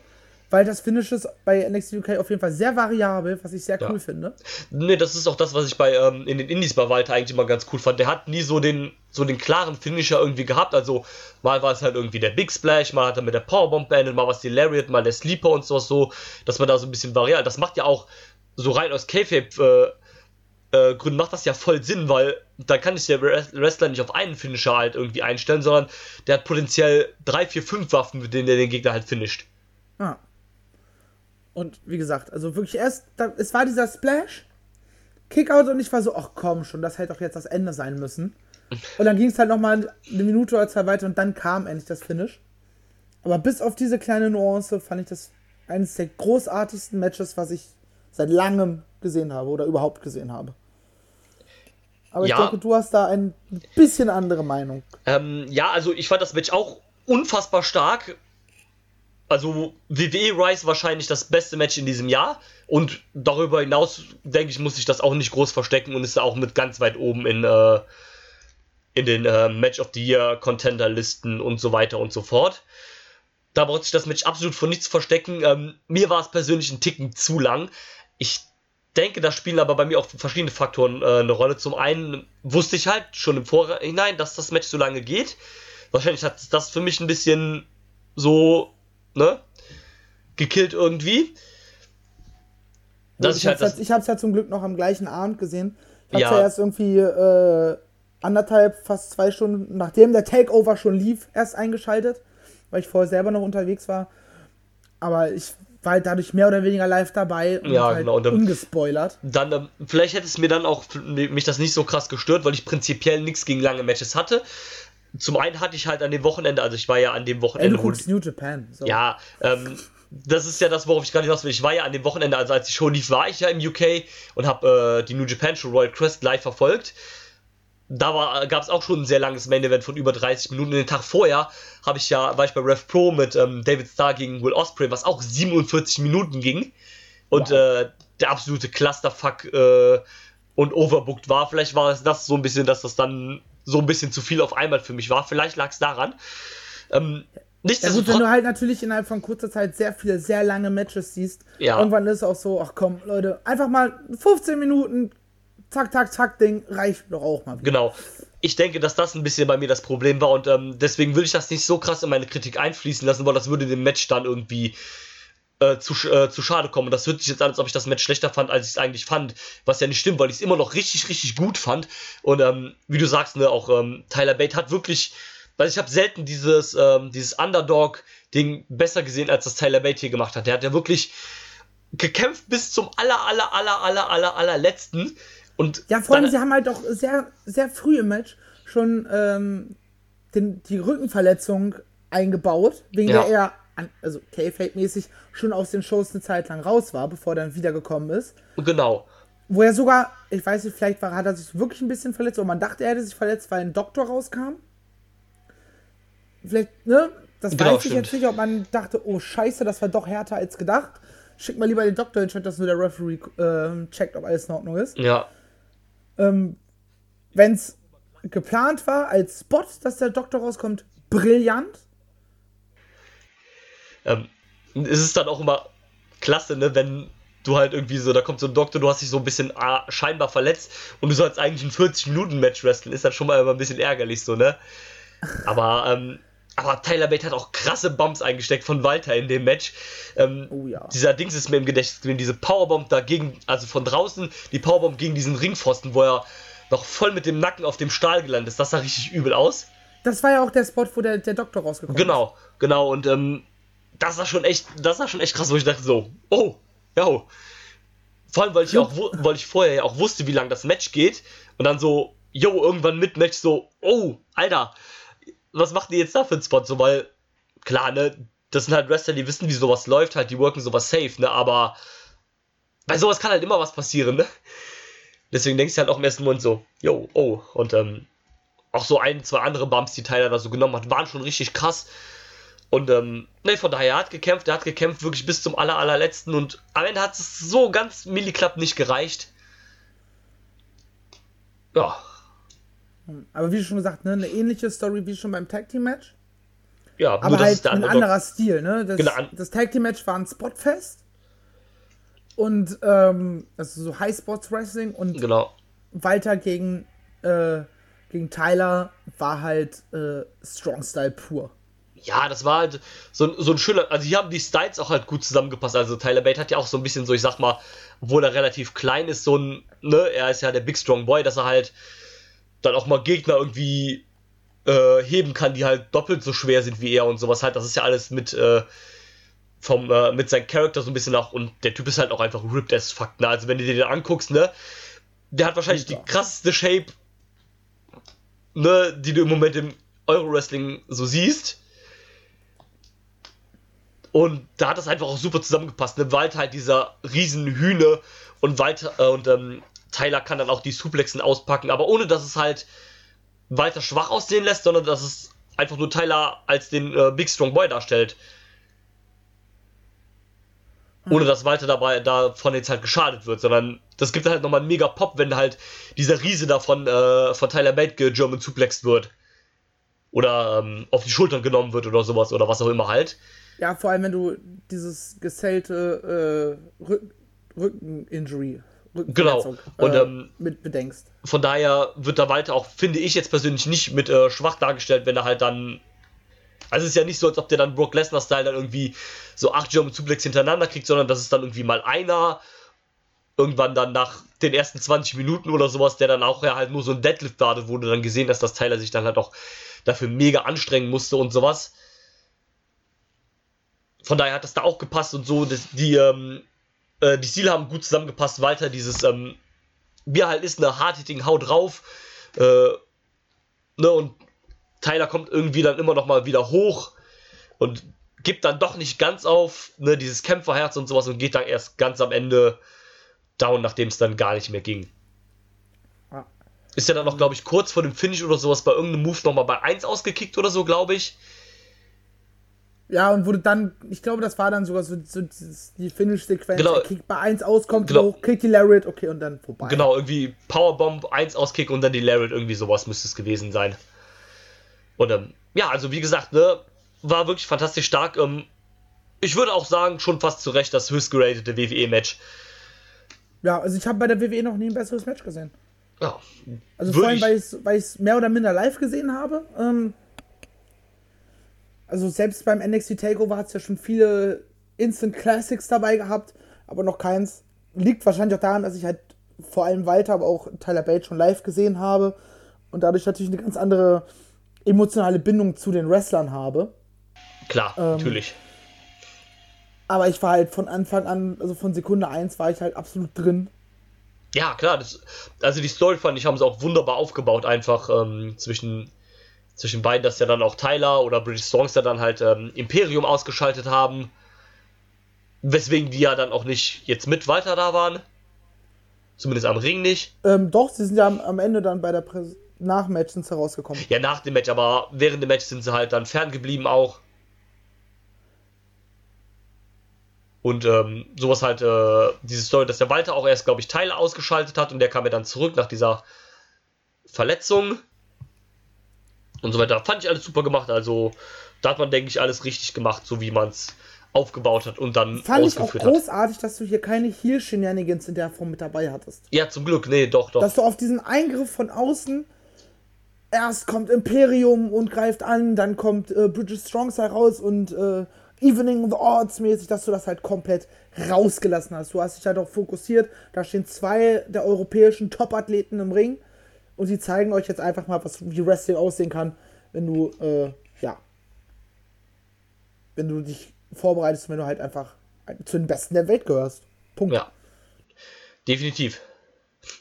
S3: Walters Finish ist bei NXT UK auf jeden Fall sehr variabel, was ich sehr
S4: Ja.
S3: cool finde.
S4: Nee, das ist auch das, was ich bei ähm, in den Indies bei Walter eigentlich immer ganz cool fand. Der hat nie so den so den klaren Finisher irgendwie gehabt. Also mal war es halt irgendwie der Big Splash, mal hat er mit der Powerbomb beendet, mal war es die Lariat, mal der Sleeper und sowas so, dass man da so ein bisschen variiert. Das macht ja auch so rein aus Kayfabe äh, äh, Gründen macht das ja voll Sinn, weil da kann sich der Wres- Wrestler nicht auf einen Finisher halt irgendwie einstellen, sondern der hat potenziell drei, vier, fünf Waffen, mit denen er den Gegner halt finisht.
S3: Ja. Und wie gesagt, also wirklich erst, da, es war dieser Splash, Kickout und ich war so, ach komm schon, das hätte doch jetzt das Ende sein müssen. Und dann ging es halt nochmal eine Minute oder zwei weiter und dann kam endlich das Finish. Aber bis auf diese kleine Nuance fand ich das eines der großartigsten Matches, was ich seit langem gesehen habe oder überhaupt gesehen habe. Aber ich
S4: Ja.
S3: denke, du hast da ein bisschen andere Meinung.
S4: Ähm, ja, also ich fand das Match auch unfassbar stark. Also WWE Rise wahrscheinlich das beste Match in diesem Jahr. Und darüber hinaus, denke ich, muss ich das auch nicht groß verstecken und ist da auch mit ganz weit oben in, äh, in den äh, Match of the Year Contender Listen und so weiter und so fort. Da braucht sich das Match absolut vor nichts verstecken. Ähm, mir war es persönlich ein Ticken zu lang. Ich denke, da spielen aber bei mir auch verschiedene Faktoren äh, eine Rolle. Zum einen wusste ich halt schon im Vorhinein, dass das Match so lange geht. Wahrscheinlich hat das für mich ein bisschen so, ne, gekillt irgendwie. Dass ich
S3: ich
S4: halt
S3: hab's,
S4: das,
S3: ja, ich hab's ja zum Glück noch am gleichen Abend gesehen. Ich hab's ja,
S4: Ja.
S3: erst irgendwie äh, anderthalb, fast zwei Stunden, nachdem der Takeover schon lief, erst eingeschaltet, weil ich vorher selber noch unterwegs war. Aber ich war halt dadurch mehr oder weniger live dabei und
S4: Ja,
S3: halt
S4: genau, und dann-
S3: ungespoilert.
S4: dann, vielleicht hätte es mir dann auch mich das nicht so krass gestört, weil ich prinzipiell nichts gegen lange Matches hatte. Zum einen hatte ich halt an dem Wochenende, also ich war ja an dem
S3: Ey,
S4: Wochenende,
S3: du guckst New Japan. So.
S4: Ja, ähm, das ist ja das, worauf ich gerade hinaus will. Ich war ja an dem Wochenende, also als die Show lief, war ich ja im UK und habe äh, die New Japan Show Royal Quest live verfolgt. Da gab es auch schon ein sehr langes Main Event von über 30 Minuten. Den Tag vorher habe ich ja, war ich bei Rev Pro mit ähm, David Starr gegen Will Ospreay, was auch 47 Minuten ging. Und äh, der absolute Clusterfuck äh, und overbooked war. Vielleicht war es das so ein bisschen, dass das dann so ein bisschen zu viel auf einmal für mich war. Vielleicht lag es daran. Ähm,
S3: ja gut, wenn du halt natürlich innerhalb von kurzer Zeit sehr viele, sehr lange Matches siehst, ja. irgendwann ist es auch so, ach komm, Leute, einfach mal 15 Minuten, zack, zack, zack, Ding, reicht doch auch mal.
S4: Wieder. Genau. Ich denke, dass das ein bisschen bei mir das Problem war und ähm, deswegen will ich das nicht so krass in meine Kritik einfließen lassen, weil das würde dem Match dann irgendwie äh, zu, äh, zu schade kommen. Und das hört sich jetzt an, als ob ich das Match schlechter fand, als ich es eigentlich fand. Was ja nicht stimmt, weil ich es immer noch richtig, richtig gut fand. Und ähm, wie du sagst, ne, auch ähm, Tyler Bate hat wirklich. Weil ich habe selten dieses, ähm, dieses Underdog-Ding besser gesehen, als das Tyler Bate hier gemacht hat. Der hat ja wirklich gekämpft bis zum aller, aller, aller, aller, aller, aller letzten. Und
S3: ja, vor allem, sie haben halt auch sehr, sehr früh im Match schon ähm, den, die Rückenverletzung eingebaut, wegen ja. der er also K-Fake-mäßig, schon aus den Shows eine Zeit lang raus war, bevor er dann wiedergekommen ist.
S4: Genau.
S3: Wo er sogar, ich weiß nicht, vielleicht war, hat er sich wirklich ein bisschen verletzt, oder man dachte, er hätte sich verletzt, weil ein Doktor rauskam. Vielleicht, ne? Das genau, weiß ich stimmt. jetzt nicht, ob man dachte, oh Scheiße, das war doch härter als gedacht. Schick mal lieber den Doktor hin, statt dass nur der Referee äh, checkt, ob alles in Ordnung ist.
S4: Ja.
S3: Ähm, Wenn es geplant war als Spot, dass der Doktor rauskommt, brillant.
S4: Ähm, es ist dann auch immer klasse, ne, wenn du halt irgendwie so, da kommt so ein Doktor, du hast dich so ein bisschen ah, scheinbar verletzt und du sollst eigentlich ein 40-Minuten-Match wresteln, ist dann schon mal immer ein bisschen ärgerlich so, ne? <laughs> Aber, ähm, aber Tyler Bate hat auch krasse Bumps eingesteckt von Walter in dem Match. Ähm, oh ja. Dieser Dings ist mir im Gedächtnis gewesen, diese Powerbomb dagegen, also von draußen, die Powerbomb gegen diesen Ringpfosten, wo er noch voll mit dem Nacken auf dem Stahl gelandet ist. Das sah richtig übel aus.
S3: Das war ja auch der Spot, wo der, der Doktor rausgekommen
S4: genau, ist. Genau, genau. Und ähm, das war schon echt, das war schon echt krass, wo ich dachte so, oh, ja. Vor allem, weil ich, auch, <laughs> weil ich vorher ja auch wusste, wie lang das Match geht. Und dann so, yo, irgendwann mit Match so, oh, Alter, was macht ihr jetzt da für einen Spot? So, weil, klar, ne, das sind halt Wrestler, die wissen, wie sowas läuft, halt, die worken sowas safe, ne, aber bei sowas kann halt immer was passieren, ne? Deswegen denkst du halt auch im ersten Moment so, yo, oh, und ähm, auch so ein, zwei andere Bumps, die Tyler da so genommen hat, waren schon richtig krass. Und ähm, ne, von daher, er hat gekämpft, er hat gekämpft wirklich bis zum aller, allerletzten und am Ende hat es so ganz milliklapp nicht gereicht. Ja.
S3: Aber wie schon gesagt, ne, eine ähnliche Story wie schon beim Tag Team Match.
S4: Ja,
S3: aber halt ein anderer Stil, ne? Das, genau. das Tag Team Match war ein Spotfest und ähm, also so High Spots Wrestling und
S4: genau.
S3: Walter gegen äh, gegen Tyler war halt äh, Strong Style pur
S4: ja, das war halt so, so ein schöner, also hier haben die Styles auch halt gut zusammengepasst. Also Tyler Bate hat ja auch so ein bisschen so, ich sag mal, obwohl er relativ klein ist, so ein, ne, er ist ja der Big Strong Boy, dass er halt dann auch mal Gegner irgendwie äh, heben kann, die halt doppelt so schwer sind wie er und sowas halt. Das ist ja alles mit, äh, vom, äh, mit seinem Charakter so ein bisschen auch, und der Typ ist halt auch einfach ripped as fuck, ne? Also wenn du dir den anguckst, ne, der hat wahrscheinlich die krasseste Shape, ne, die du im Moment im Euro-Wrestling so siehst. Und da hat das einfach auch super zusammengepasst. Ne? Wald halt dieser riesen Hühne und Walter äh, und ähm, Tyler kann dann auch die Suplexen auspacken, aber ohne dass es halt weiter schwach aussehen lässt, sondern dass es einfach nur Tyler als den äh, Big Strong Boy darstellt. Ohne dass Walter dabei davon jetzt halt geschadet wird, sondern das gibt halt nochmal einen mega Pop, wenn halt dieser Riese davon äh, von Tyler Bate German suplext wird. Oder ähm, auf die Schultern genommen wird oder sowas oder was auch immer halt.
S3: Ja, vor allem, wenn du dieses gesellte äh, Rück Rücken-Injury
S4: genau. Und, äh, ähm,
S3: mit bedenkst.
S4: Von daher wird da weiter auch, finde ich jetzt persönlich, nicht mit äh, schwach dargestellt, wenn er halt dann. Also es ist ja nicht so, als ob der dann Brock Lesnar-Style dann irgendwie so acht German Suplex hintereinander kriegt, sondern das ist dann irgendwie mal einer, irgendwann dann nach den ersten 20 Minuten oder sowas, der dann auch ja halt nur so ein Deadlift wartet, wo du dann gesehen dass Tyler sich dann halt auch dafür mega anstrengen musste und sowas von daher hat das da auch gepasst und so. Das, die, ähm, äh, die Stile haben gut zusammengepasst. Walter, dieses, ähm, wie halt ist, eine hard-hitting Haut drauf. Äh, ne, und Tyler kommt irgendwie dann immer noch mal wieder hoch und gibt dann doch nicht ganz auf, ne, dieses Kämpferherz und sowas und geht dann erst ganz am Ende down, nachdem es dann gar nicht mehr ging. Ist ja dann noch, glaube ich, kurz vor dem Finish oder sowas bei irgendeinem Move nochmal bei 1 ausgekickt oder so, glaube ich.
S3: Ja, und wurde dann, ich glaube, das war dann sogar so, so die Finish-Sequenz.
S4: Genau.
S3: Kickt bei 1 aus, kommt
S4: Genau.
S3: hoch, kickt die Lariat, okay, und dann vorbei.
S4: Genau, irgendwie Powerbomb, 1 auskick und dann die Lariat, irgendwie sowas müsste es gewesen sein. Und ähm, ja, also wie gesagt, ne, war wirklich fantastisch stark. Ähm, ich würde auch sagen, schon fast zu Recht das höchst geratete WWE-Match.
S3: Ja, also ich habe bei der WWE noch nie ein besseres Match gesehen.
S4: Ja,
S3: Also
S4: Würde
S3: vor allem, weil ich es weil ich's mehr oder minder live gesehen habe. Ähm, also selbst beim NXT Takeover hat es ja schon viele Instant Classics dabei gehabt, aber noch keins. Liegt wahrscheinlich auch daran, dass ich halt vor allem Walter, aber auch Tyler Bate schon live gesehen habe und dadurch natürlich eine ganz andere emotionale Bindung zu den Wrestlern habe.
S4: klar,
S3: Ähm,
S4: natürlich.
S3: Aber ich war halt von Anfang an, also von Sekunde 1 war ich halt absolut drin.
S4: Ja, klar, das, also die Story fand ich, haben sie auch wunderbar aufgebaut, einfach ähm, zwischen, zwischen beiden, dass ja dann auch Tyler oder British Songs ja dann halt ähm, Imperium ausgeschaltet haben. Weswegen die ja dann auch nicht jetzt mit weiter da waren. Zumindest am Ring nicht.
S3: Ähm, doch, sie sind ja am, am Ende dann bei der Präs Nachmatch sind sie rausgekommen.
S4: Ja, nach dem Match, aber während dem Match sind sie halt dann ferngeblieben auch. Und ähm, sowas halt, äh, diese Story, dass der Walter auch erst, glaube ich, Teile ausgeschaltet hat und der kam ja dann zurück nach dieser Verletzung. Und so weiter. Fand ich alles super gemacht. Also, da hat man, denke ich, alles richtig gemacht, so wie man es aufgebaut hat und dann
S3: Fand ich auch
S4: ausgeführt hat.
S3: großartig, dass du hier keine Heal-Shenanigans in der Form mit dabei hattest.
S4: Ja, zum Glück, nee, doch, doch.
S3: Dass du auf diesen Eingriff von außen erst kommt Imperium und greift an, dann kommt äh, Bridget Strongstyle raus und äh, Evening the Odds mäßig, dass du das halt komplett rausgelassen hast. Du hast dich halt auch fokussiert. Da stehen zwei der europäischen Top-Athleten im Ring und sie zeigen euch jetzt einfach mal, was wie Wrestling aussehen kann, wenn du äh, ja, wenn du dich vorbereitest, wenn du halt einfach zu den Besten der Welt gehörst. Punkt.
S4: Ja. Definitiv.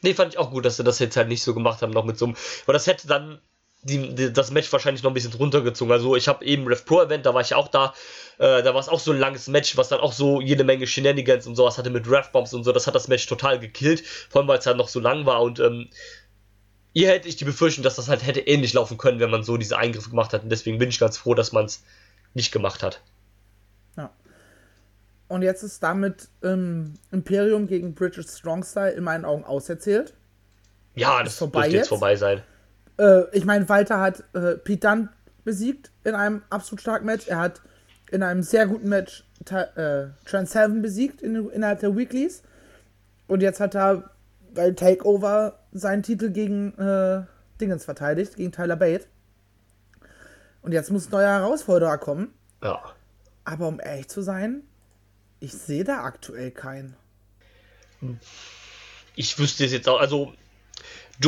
S4: Nee, fand ich auch gut, dass sie das jetzt halt nicht so gemacht haben, noch mit so einem. Weil das hätte dann die, die, das Match wahrscheinlich noch ein bisschen runtergezogen. Also, ich habe eben Rev Pro Event, da war ich auch da. Äh, da war es auch so ein langes Match, was dann auch so jede Menge Shenanigans und sowas hatte mit Rev Bombs und so. Das hat das Match total gekillt. Vor allem, weil es halt noch so lang war und. Ähm, hier hätte ich die Befürchtung, dass das halt hätte ähnlich laufen können, wenn man so diese Eingriffe gemacht hat. Und deswegen bin ich ganz froh, dass man es nicht gemacht hat.
S3: Ja. Und jetzt ist damit ähm, Imperium gegen Bridget Strongstyle in meinen Augen auserzählt.
S4: Ja, das dürfte jetzt
S3: jetzt?
S4: vorbei sein.
S3: Äh, ich meine, Walter hat äh, Pete Dunne besiegt in einem absolut starken Match. Er hat in einem sehr guten Match äh, Trans Seven besiegt in, innerhalb der Weeklies. Und jetzt hat er bei Takeover seinen Titel gegen äh, Dingens verteidigt, gegen Tyler Bate. Und jetzt muss ein neuer Herausforderer kommen.
S4: Ja.
S3: Aber um ehrlich zu sein, ich sehe da aktuell keinen.
S4: ich wüsste es jetzt auch, also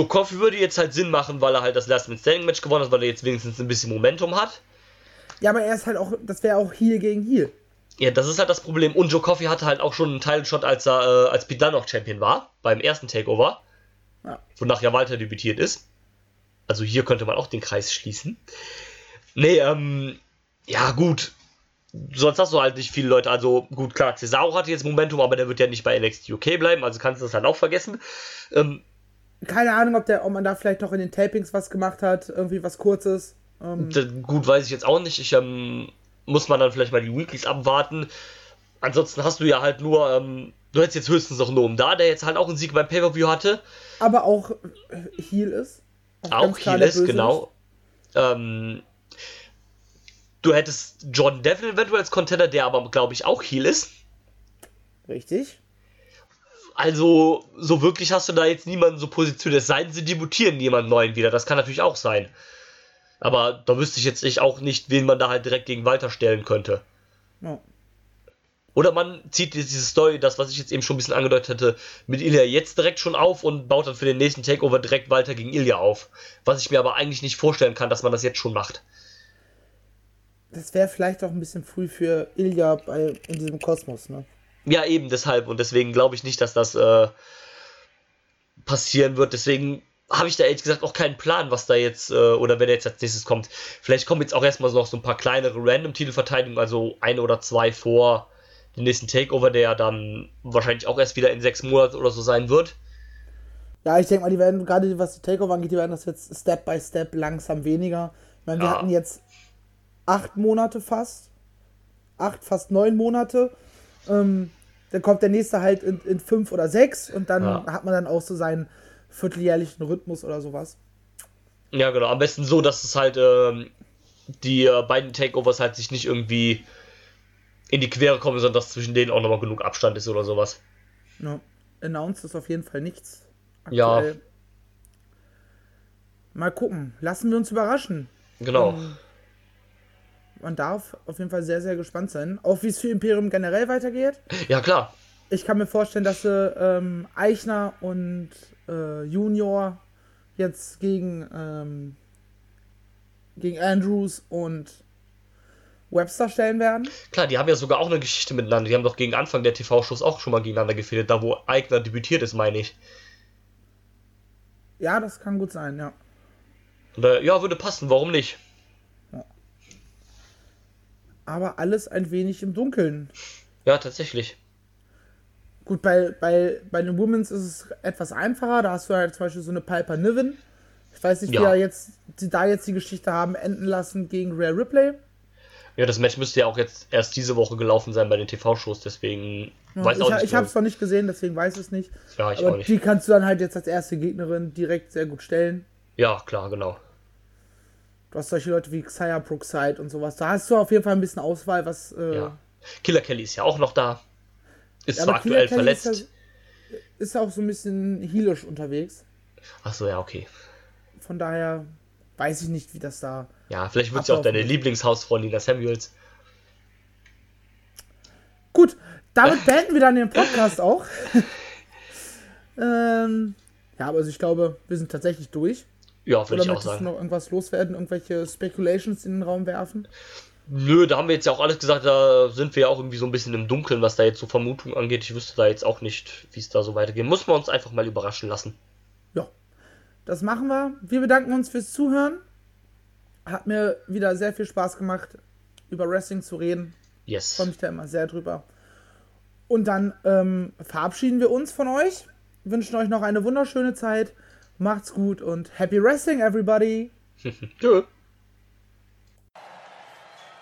S4: Coffey würde jetzt halt Sinn machen, weil er halt das Last Man Standing Match gewonnen hat, weil er jetzt wenigstens ein bisschen Momentum hat.
S3: Ja, aber er ist halt auch, das wäre auch Heal gegen Heal.
S4: Ja, das ist halt das Problem. Und Joe Coffey hatte halt auch schon einen Title-Shot, als er äh, als Pete noch Champion war, beim ersten Takeover.
S3: Ja.
S4: Wonach ja Walter debütiert ist. Also hier könnte man auch den Kreis schließen. Nee, ähm, ja gut. Sonst hast du halt nicht viele Leute. Also gut, klar, Cesaro hatte jetzt Momentum, aber der wird ja nicht bei NXT UK bleiben, also kannst du das halt auch vergessen. Ähm,
S3: Keine Ahnung, ob, der, ob man da vielleicht noch in den Tapings was gemacht hat, irgendwie was Kurzes. Ähm,
S4: Gut, weiß ich jetzt auch nicht. Ich ähm, muss man dann vielleicht mal die Weeklies abwarten. Ansonsten hast du ja halt nur, ähm, du hättest jetzt höchstens noch Noam da, der jetzt halt auch einen Sieg beim Pay-Per-View hatte.
S3: aber auch äh, Heal ist.
S4: Auch
S3: der
S4: ist, genau. Ähm, du hättest Jordan Devlin eventuell als Contender, der aber, glaube ich, auch Heel ist.
S3: Richtig.
S4: Also, so wirklich hast du da jetzt niemanden so positioniert. Es sei denn, sie debütieren jemand neuen wieder. Das kann natürlich auch sein. Aber da wüsste ich jetzt nicht, auch nicht, wen man da halt direkt gegen Walter stellen könnte.
S3: Ja.
S4: Oder man zieht diese Story, das, was ich jetzt eben schon ein bisschen angedeutet hatte, mit Ilya jetzt direkt schon auf und baut dann für den nächsten Takeover direkt Walter gegen Ilya auf. Was ich mir aber eigentlich nicht vorstellen kann, dass man das jetzt schon macht.
S3: Das wäre vielleicht auch ein bisschen früh für Ilya bei, in diesem Kosmos, ne?
S4: Ja, eben deshalb. Und deswegen glaube ich nicht, dass das äh, passieren wird. Deswegen habe ich da ehrlich gesagt auch keinen Plan, was da jetzt, äh, oder wer da jetzt als nächstes kommt. Vielleicht kommen jetzt auch erstmal so noch so ein paar kleinere Random-Titelverteidigungen, also eine oder zwei vor dem nächsten Takeover, der ja dann wahrscheinlich auch erst wieder in sechs Monaten oder so sein wird.
S3: Ja, ich denke mal, die werden, gerade was die Takeover angeht, die werden das jetzt Step by Step langsam weniger. Ich meine, wir
S4: Ja.
S3: hatten jetzt acht Monate fast, acht, fast neun Monate. Ähm, dann kommt der nächste halt in, in fünf oder sechs und dann
S4: Ja.
S3: hat man dann auch so seinen vierteljährlichen Rhythmus oder sowas.
S4: Ja, genau. Am besten so, dass es halt ähm, die äh, beiden Takeovers halt sich nicht irgendwie in die Quere kommen, sondern dass zwischen denen auch nochmal genug Abstand ist oder sowas.
S3: Ja. Announced ist auf jeden Fall nichts.
S4: Ja.
S3: Mal gucken. Lassen wir uns überraschen.
S4: Genau.
S3: Ähm, Man darf auf jeden Fall sehr, sehr gespannt sein. Auch wie es für Imperium generell weitergeht.
S4: Ja, klar.
S3: Ich kann mir vorstellen, dass sie ähm, Eichner und äh, Junior jetzt gegen, ähm, gegen Andrews und Webster stellen werden.
S4: Klar, die haben ja sogar auch eine Geschichte miteinander. Die haben doch gegen Anfang der TV-Shows auch schon mal gegeneinander gefehlt, da wo Eigner debütiert ist, meine ich.
S3: Ja, das kann gut sein, ja.
S4: Und, äh, ja, würde passen, warum nicht?
S3: Aber alles ein wenig im Dunkeln.
S4: Ja, tatsächlich.
S3: Gut, bei, bei, bei den Women's ist es etwas einfacher. Da hast du halt zum Beispiel so eine Piper Niven. Ich weiß nicht, wie
S4: Ja.
S3: jetzt, die da jetzt die Geschichte haben enden lassen gegen Rare Ripley.
S4: Ja, das Match müsste ja auch jetzt erst diese Woche gelaufen sein bei den TV-Shows, deswegen weiß
S3: ich
S4: auch nicht.
S3: ich habe es noch nicht gesehen, deswegen weiß ich es nicht.
S4: Ja, ich
S3: Aber
S4: auch nicht.
S3: die kannst du dann halt jetzt als erste Gegnerin direkt sehr gut stellen.
S4: Ja, klar, genau.
S3: Du hast solche Leute wie Xia Brookside und sowas. Da hast du auf jeden Fall ein bisschen Auswahl, was. Äh,
S4: Ja. Killer Kelly ist ja auch noch da. Ist
S3: Ja, Killer
S4: aktuell
S3: Kelly ist
S4: verletzt.
S3: ja- ist auch so ein bisschen heelisch unterwegs.
S4: Achso, ja, okay.
S3: Von daher weiß ich nicht, wie das da.
S4: Ja, vielleicht wird sie auch deine Lieblingshausfrau Nina Samuels.
S3: Gut, damit <laughs> beenden wir dann den Podcast auch. <laughs> ähm, ja, aber also ich glaube, wir sind tatsächlich durch.
S4: Ja, würde ich auch
S3: möchtest du
S4: sagen.
S3: noch irgendwas loswerden? Irgendwelche Speculations in den Raum werfen?
S4: Nö, da haben wir jetzt ja auch alles gesagt, da sind wir ja auch irgendwie so ein bisschen im Dunkeln, was da jetzt so Vermutungen angeht. Ich wüsste da jetzt auch nicht, wie es da so weitergeht. Muss man uns einfach mal überraschen lassen.
S3: Ja, das machen wir. Wir bedanken uns fürs Zuhören. Hat mir wieder sehr viel Spaß gemacht, über Wrestling zu reden.
S4: Yes.
S3: freue mich da immer sehr drüber. Und dann ähm, verabschieden wir uns von euch, wünschen euch noch eine wunderschöne Zeit. Macht's gut und happy wrestling, everybody! <laughs>
S4: Tschö.